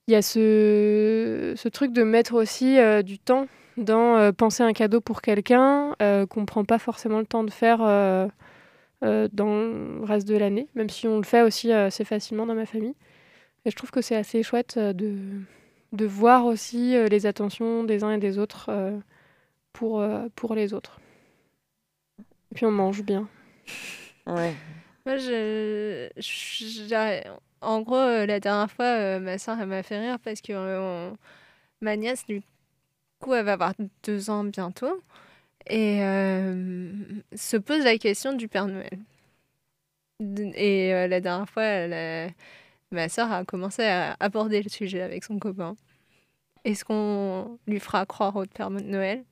Speaker 4: il y a ce, truc de mettre aussi euh, du temps dans euh, penser un cadeau pour quelqu'un euh, qu'on prend pas forcément le temps de faire euh, dans le reste de l'année, même si on le fait aussi euh, assez facilement dans ma famille. Et je trouve que c'est assez chouette euh, de, de voir aussi euh, les attentions des uns et des autres euh, pour, euh, pour les autres. Et puis on mange bien.
Speaker 1: Ouais.
Speaker 5: Moi, je, en gros, la dernière fois, euh, ma soeur, elle m'a fait rire parce que euh, on- ma nièce, du coup, elle va avoir deux ans bientôt et euh, se pose la question du Père Noël. Et euh, la dernière fois, ma soeur a commencé à aborder le sujet avec son copain. Est-ce qu'on lui fera croire au Père Noël?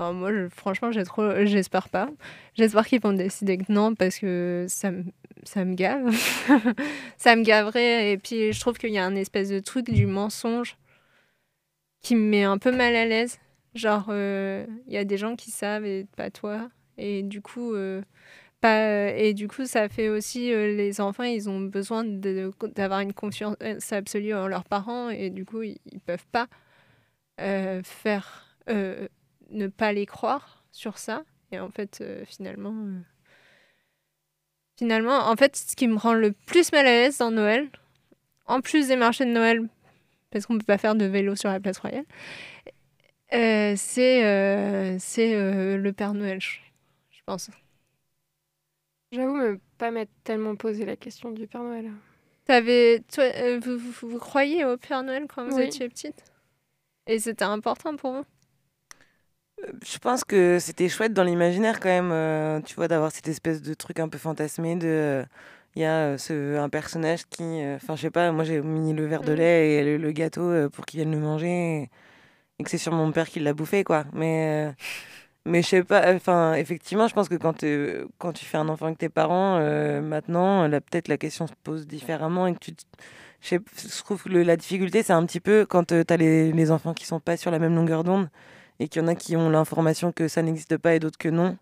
Speaker 5: Moi, franchement, j'espère pas. J'espère qu'ils vont décider que non, parce que ça me, ça me gave. ça me gaverait. Et puis, je trouve qu'il y a un espèce de truc du mensonge qui me met un peu mal à l'aise. Genre, euh, il y a des gens qui savent et pas toi. Et du coup, euh, pas, et du coup ça fait aussi euh, les enfants, ils ont besoin d'avoir une confiance absolue en leurs parents. Et du coup, ils, ils peuvent pas euh, faire, euh, ne pas les croire sur ça. Et en fait, euh, finalement, euh, finalement, en fait, ce qui me rend le plus mal à l'aise dans Noël, en plus des marchés de Noël, parce qu'on peut pas faire de vélo sur la place royale, euh, c'est euh, c'est euh, le Père Noël, je, je pense.
Speaker 4: J'avoue me pas m'être tellement posé la question du Père Noël.
Speaker 5: T'avais, toi, euh, vous, vous, vous croyez au Père Noël quand vous
Speaker 4: Oui.
Speaker 5: étiez petite? Et c'était important pour vous?
Speaker 1: Je pense que c'était chouette dans l'imaginaire quand même, euh, tu vois, d'avoir cette espèce de truc un peu fantasmé de... euh, Il y a euh, ce, un personnage qui... euh, Enfin, je sais pas, moi j'ai mis le verre de
Speaker 5: Mhm.
Speaker 1: lait et le, le gâteau euh, pour qu'il vienne le manger et, que c'est sur mon père qui l'a bouffé, quoi. Mais, euh, mais je sais pas, enfin, effectivement, je pense que quand, euh, quand tu fais un enfant avec tes parents, euh, maintenant, peut-être la question se pose différemment et que tu... Je, trouve que la difficulté, c'est un petit peu quand tu as les, les enfants qui sont pas sur la même longueur d'onde et qu'il y en a qui ont l'information que ça n'existe pas et d'autres que non,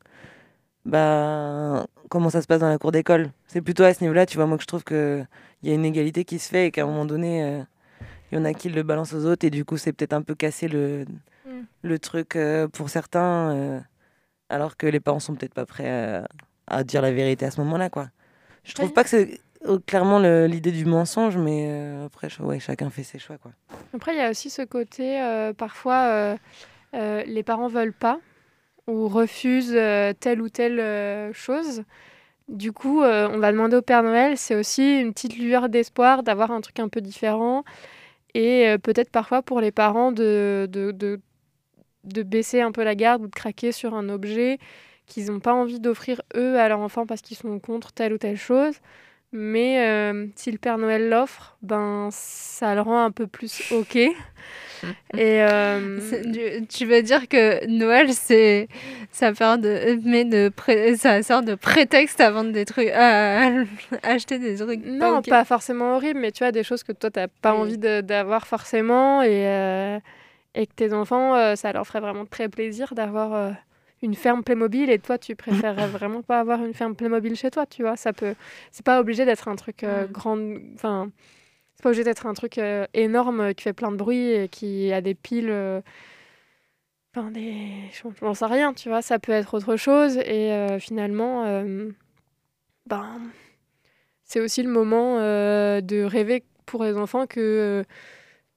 Speaker 1: bah comment ça se passe dans la cour d'école? C'est plutôt à ce niveau-là, tu vois, moi que je trouve qu'il y a une égalité qui se fait et qu'à un moment donné, il y en a qui le balancent aux autres et du coup c'est peut-être un peu cassé le,
Speaker 5: Mm.
Speaker 1: le truc euh, pour certains, euh, alors que les parents sont peut-être pas prêts à, à dire la vérité à ce moment-là, quoi. Je trouve pas que c'est euh, clairement l'idée du mensonge, mais euh, après, ouais, chacun fait ses choix, quoi.
Speaker 4: Après, il y a aussi ce côté, euh, parfois, euh, euh, les parents veulent pas ou refusent euh, telle ou telle euh, chose. Du coup, euh, on va demander au Père Noël, c'est aussi une petite lueur d'espoir d'avoir un truc un peu différent. Et euh, peut-être parfois pour les parents de, de, de, de baisser un peu la garde ou de craquer sur un objet qu'ils n'ont pas envie d'offrir eux à leur enfant parce qu'ils sont contre telle ou telle chose. Mais euh, si le Père Noël l'offre, ben ça le rend un peu plus ok. Et euh,
Speaker 5: tu- Tu veux dire que Noël, c'est ça de, mais de pré- ça sert de prétexte à vendre des trucs, à, à acheter des trucs.
Speaker 4: non, pas forcément horrible, mais tu vois des choses que toi t'as pas
Speaker 5: Oui.
Speaker 4: envie de- d'avoir forcément et euh, et que tes enfants, euh, ça leur ferait vraiment très plaisir d'avoir euh, une ferme Playmobil et toi tu préférerais vraiment pas avoir une ferme Playmobil chez toi, tu vois? Ça peut, c'est pas obligé d'être un truc euh, grand, enfin c'est pas obligé d'être un truc euh, énorme euh, qui fait plein de bruit et qui a des piles. Enfin, des... j'en- j'en sais rien, tu vois, ça peut être autre chose. Et finalement, ben, c'est aussi le moment de rêver pour les enfants que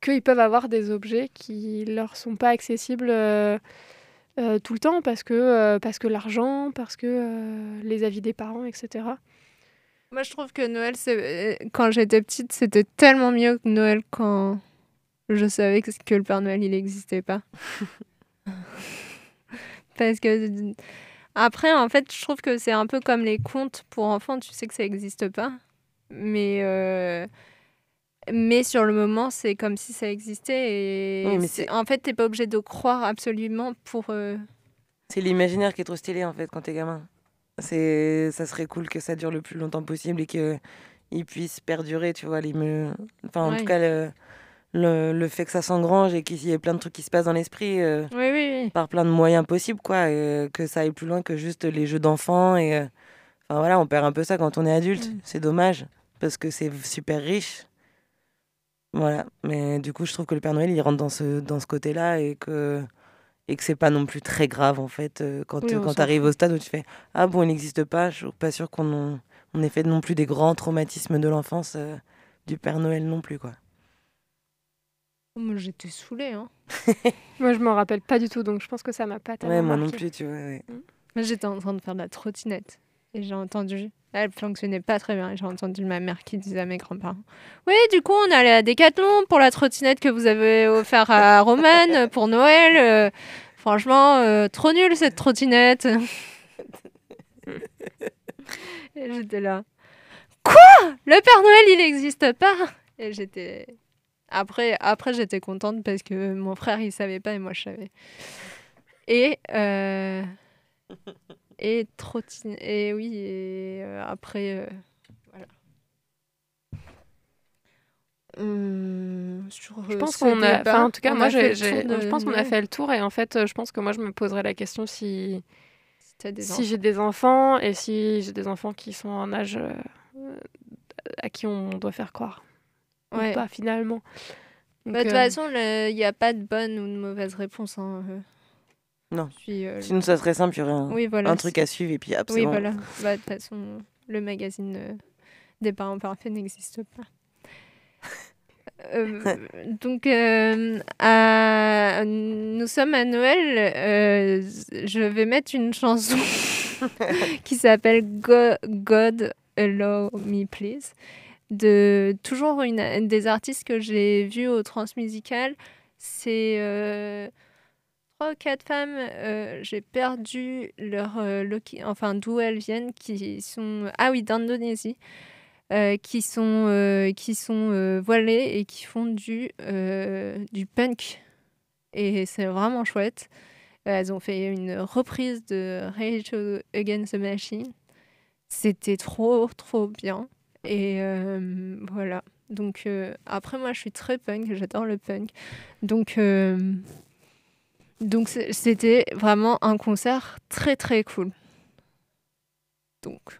Speaker 4: qu'ils peuvent avoir des objets qui leur sont pas accessibles euh, euh, tout le temps parce que, euh, que l'argent, parce que euh, les avis des parents, etc.
Speaker 5: Moi, je trouve que Noël, quand j'étais petite, c'était tellement mieux que Noël quand je savais que, le Père Noël, il n'existait pas. Parce que après, en fait, je trouve que c'est un peu comme les contes pour enfants. Tu sais que ça n'existe pas, mais mais sur le moment, c'est comme si ça existait. Et
Speaker 1: Oui, mais
Speaker 5: c'est-
Speaker 1: c'est-
Speaker 5: en fait, t'es pas obligé de croire absolument pour. euh,
Speaker 1: C'est l'imaginaire qui est trop stylé en fait quand t'es gamin. C'est, ça serait cool que ça dure le plus longtemps possible et que il puisse perdurer, tu vois. l'ime- Enfin, en
Speaker 5: Ouais.
Speaker 1: tout cas, le, le, le fait que ça s'engrange et qu'il y ait plein de trucs qui se passent dans l'esprit euh,
Speaker 5: Oui, oui, oui.
Speaker 1: par plein de moyens possibles, quoi. et, euh, que ça aille plus loin que juste les jeux d'enfants. Et enfin voilà, on perd un peu ça quand on est adulte.
Speaker 5: Mm.
Speaker 1: C'est dommage parce que c'est super riche. Voilà, mais du coup, je trouve que le Père Noël, il rentre dans ce, dans ce côté-là et que, et que c'est pas non plus très grave, en fait, euh, quand,
Speaker 4: Oui, on
Speaker 1: quand
Speaker 4: s'en
Speaker 1: tu arrives au stade où tu fais Ah bon, il n'existe pas, je suis pas sûr qu'on on ait fait non plus des grands traumatismes de l'enfance euh, du Père Noël non plus, quoi.
Speaker 5: Moi, j'étais saoulée. Hein.
Speaker 4: Moi, je m'en rappelle pas du tout, donc je pense que ça m'a pas tellement
Speaker 1: Ouais, moi non plus, tu vois. ouais.
Speaker 5: Moi, j'étais en train de faire de la trottinette. Et j'ai entendu. Elle fonctionnait pas très bien. J'ai entendu ma mère qui disait à mes grands-parents Oui, du coup, on allé à Decathlon pour la trottinette que vous avez offert à Romane pour Noël. Euh, franchement, euh, trop nulle cette trottinette. et j'étais là Quoi? Le Père Noël, il n'existe pas? Et j'étais. Après, après j'étais contente parce que mon frère, il savait pas et moi, je savais.
Speaker 7: Et, euh, et trottine. Et oui, et euh, après, euh, voilà. Hum, sur,
Speaker 4: Je pense qu'on a. Enfin, en tout cas,
Speaker 7: on
Speaker 4: moi,
Speaker 7: de
Speaker 4: je pense qu'on a fait le tour et en fait, euh, je pense que moi, je me poserais la question si,
Speaker 7: Si
Speaker 4: j'ai des enfants et si j'ai des enfants qui sont en âge euh, à qui on doit faire croire. ou
Speaker 7: Ouais.
Speaker 4: pas, finalement.
Speaker 7: Bah, de toute
Speaker 4: euh,
Speaker 7: façon, il n'y a pas de bonne ou de mauvaise réponse. hein,
Speaker 1: Non.
Speaker 7: Euh,
Speaker 1: Sinon, ça serait simple, il y aurait un,
Speaker 7: oui, voilà.
Speaker 1: un truc à suivre et puis hop,
Speaker 7: Oui,
Speaker 1: bon.
Speaker 7: voilà. Bah, de toute façon, le magazine euh, des parents parfaits n'existe pas. Euh, donc, euh, à- nous sommes à Noël. euh, je vais mettre une chanson qui s'appelle Go- God Allow Me Please. De toujours une des artistes que j'ai vues au Transmusical. C'est trois ou quatre femmes. euh, j'ai perdu leur euh, enfin d'où elles viennent, qui sont ah oui d'Indonésie euh, qui sont, qui sont voilées et qui font du, du punk. Et c'est vraiment chouette. Elles ont fait une reprise de Rage Against the Machine. C'était trop, trop bien. Et voilà. Donc, après, moi, je suis très punk. J'adore le punk. Donc, donc c'était vraiment un concert très, très cool. Donc.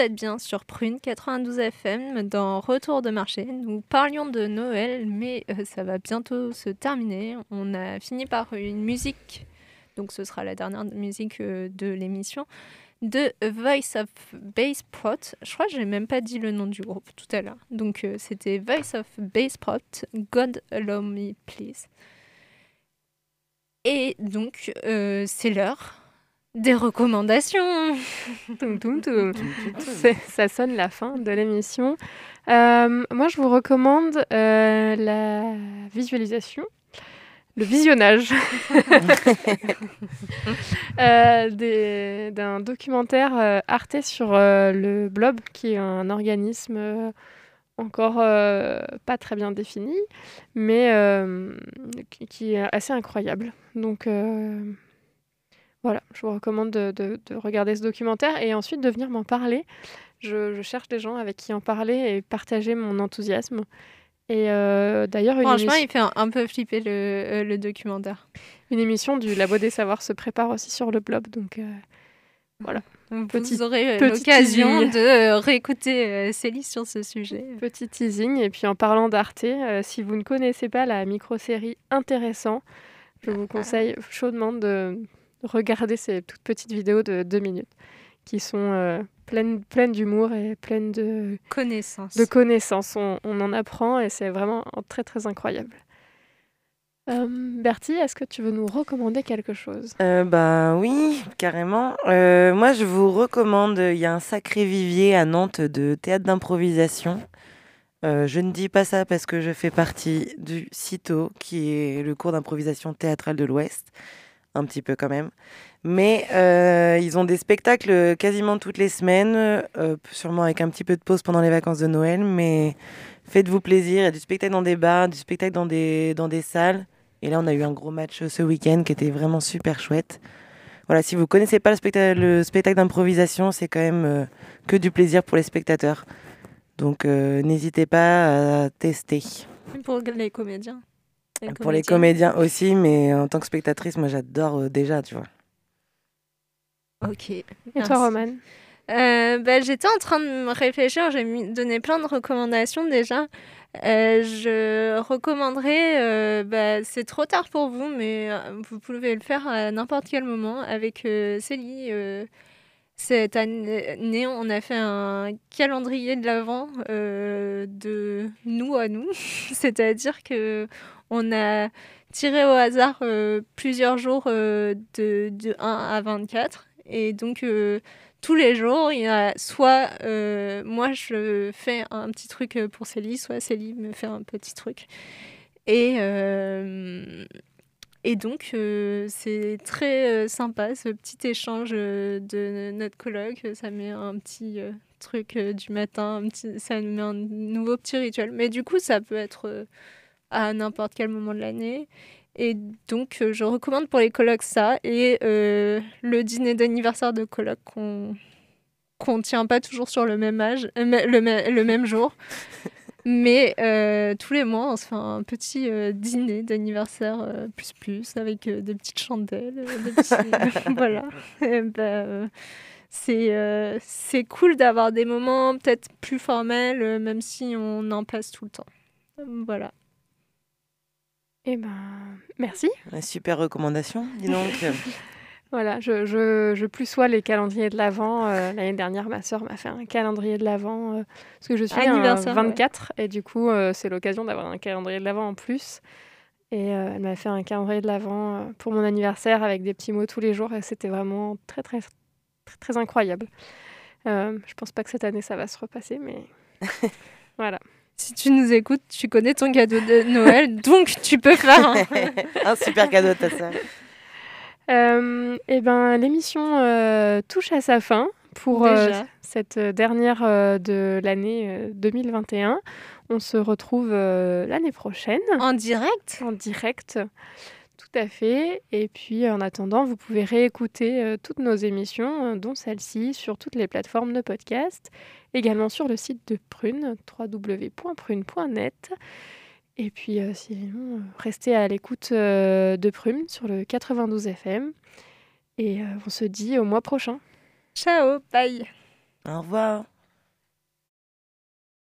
Speaker 5: Êtes bien sur Prune 92 FM dans Retour de marché. Nous parlions de Noël, mais euh, ça va bientôt se terminer. On a fini par une musique, donc ce sera la dernière musique euh, de l'émission, de Voice of Bass Prot. Je crois que j'ai même pas dit le nom du groupe tout à l'heure. Donc euh, c'était Voice of Bass Prot, God Allow Me Please. Et donc c'est l'heure des recommandations.
Speaker 4: Ça sonne la fin de l'émission. Euh, moi, je vous recommande euh, la visualisation, le visionnage euh, d'un documentaire Arte sur le Blob, qui est un organisme encore euh, pas très bien défini, mais euh, qui, qui est assez incroyable. Donc, euh, voilà, je vous recommande de, de- de regarder ce documentaire et ensuite de venir m'en parler. Je, je cherche des gens avec qui en parler et partager mon enthousiasme. Et euh, d'ailleurs,
Speaker 5: Franchement,
Speaker 4: émission-
Speaker 5: il fait un, un peu flipper le, euh, le documentaire.
Speaker 4: une émission du Labo des Savoirs se prépare aussi sur le blob. Donc euh, voilà,
Speaker 5: Vous
Speaker 4: Petit-
Speaker 5: aurez l'occasion de réécouter Célie sur ce sujet.
Speaker 4: petit teasing. Et puis en parlant d'Arte, si vous ne connaissez pas la micro-série Intéressant, je vous conseille chaudement de regarder ces toutes petites vidéos de deux minutes qui sont euh, pleines, pleines d'humour et pleines de,
Speaker 5: Connaissance.
Speaker 4: de connaissances. On, on en apprend et c'est vraiment très très incroyable. Euh, Bertie, est-ce que tu veux nous recommander quelque chose?
Speaker 1: Euh, bah oui, carrément. Euh, moi, je vous recommande, il y a un sacré vivier à Nantes de théâtre d'improvisation. Euh, je ne dis pas ça parce que je fais partie du CITO, qui est le cours d'improvisation théâtrale de l'Ouest, un petit peu quand même. Mais euh, ils ont des spectacles quasiment toutes les semaines, euh, sûrement avec un petit peu de pause pendant les vacances de Noël, mais faites-vous plaisir. Il y a du spectacle dans des bars, du spectacle dans des, dans des salles. Et là, on a eu un gros match ce week-end qui était vraiment super chouette. Voilà, si vous connaissez pas le spectacle, le spectacle d'improvisation, c'est quand même euh, que du plaisir pour les spectateurs. Donc euh, n'hésitez pas à tester.
Speaker 5: Pour les comédiens.
Speaker 1: Pour les comédiens aussi, mais en tant que spectatrice, moi j'adore euh, déjà, tu vois.
Speaker 5: Ok.
Speaker 4: Et
Speaker 5: Merci.
Speaker 4: toi, Roman
Speaker 5: Euh, bah, J'étais en train de me réfléchir, j'ai donné plein de recommandations déjà. Euh, je recommanderais, euh, bah, c'est trop tard pour vous, mais vous pouvez le faire à n'importe quel moment avec euh, Célie. euh, cette année, on a fait un calendrier de l'Avent euh, de nous à nous, c'est-à-dire que on a tiré au hasard euh, plusieurs jours euh, de, de 1 à 24. Et donc, euh, tous les jours, il y a soit moi je fais un petit truc pour Célie, soit Célie me fait un petit truc. Et, et donc, c'est très sympa ce petit échange de notre colloque. Ça met un petit truc du matin, un petit, ça met un nouveau petit rituel. Mais du coup, ça peut être à n'importe quel moment de l'année. Et donc, euh, je recommande pour les colloques ça et euh, le dîner d'anniversaire de colloque qu'on qu'on tient pas toujours sur le même âge, euh, le, le même jour. Mais euh, tous les mois, on se fait un petit euh, dîner d'anniversaire euh, plus plus avec des petites chandelles, des petits- voilà. Euh, c'est c'est cool d'avoir des moments peut-être plus formels, même si on en passe tout le temps. Voilà.
Speaker 4: Eh ben, merci.
Speaker 1: Une super recommandation, dis donc.
Speaker 4: Voilà, je, je, je plus sois les calendriers de l'Avent. Euh, L'année dernière, ma sœur m'a fait un calendrier de l'Avent euh, parce que je suis un
Speaker 5: Anniversaire, ouais.
Speaker 4: 24 et du coup, euh, c'est l'occasion d'avoir un calendrier de l'Avent en plus. Et euh, elle m'a fait un calendrier de l'Avent euh, pour mon anniversaire avec des petits mots tous les jours et c'était vraiment très, très, très, très incroyable. Euh, je pense pas que cette année ça va se repasser, mais voilà.
Speaker 5: Si tu nous écoutes, tu connais ton cadeau de Noël, donc tu peux faire un...
Speaker 1: un super cadeau de ta sœur.
Speaker 4: Euh, ben, l'émission euh, touche à sa fin pour euh, cette dernière euh, de l'année euh, 2021. On se retrouve euh, l'année prochaine
Speaker 5: en direct.
Speaker 4: en direct. Tout à fait. Et puis, en attendant, vous pouvez réécouter euh, toutes nos émissions, euh, dont celle-ci, sur toutes les plateformes de podcast, également sur le site de Prune, www.prune.net. Et puis, euh, sinon, euh, restez à l'écoute euh, de Prune sur le 92 FM. Et euh, on se dit au mois prochain.
Speaker 5: Ciao, bye.
Speaker 1: Au revoir.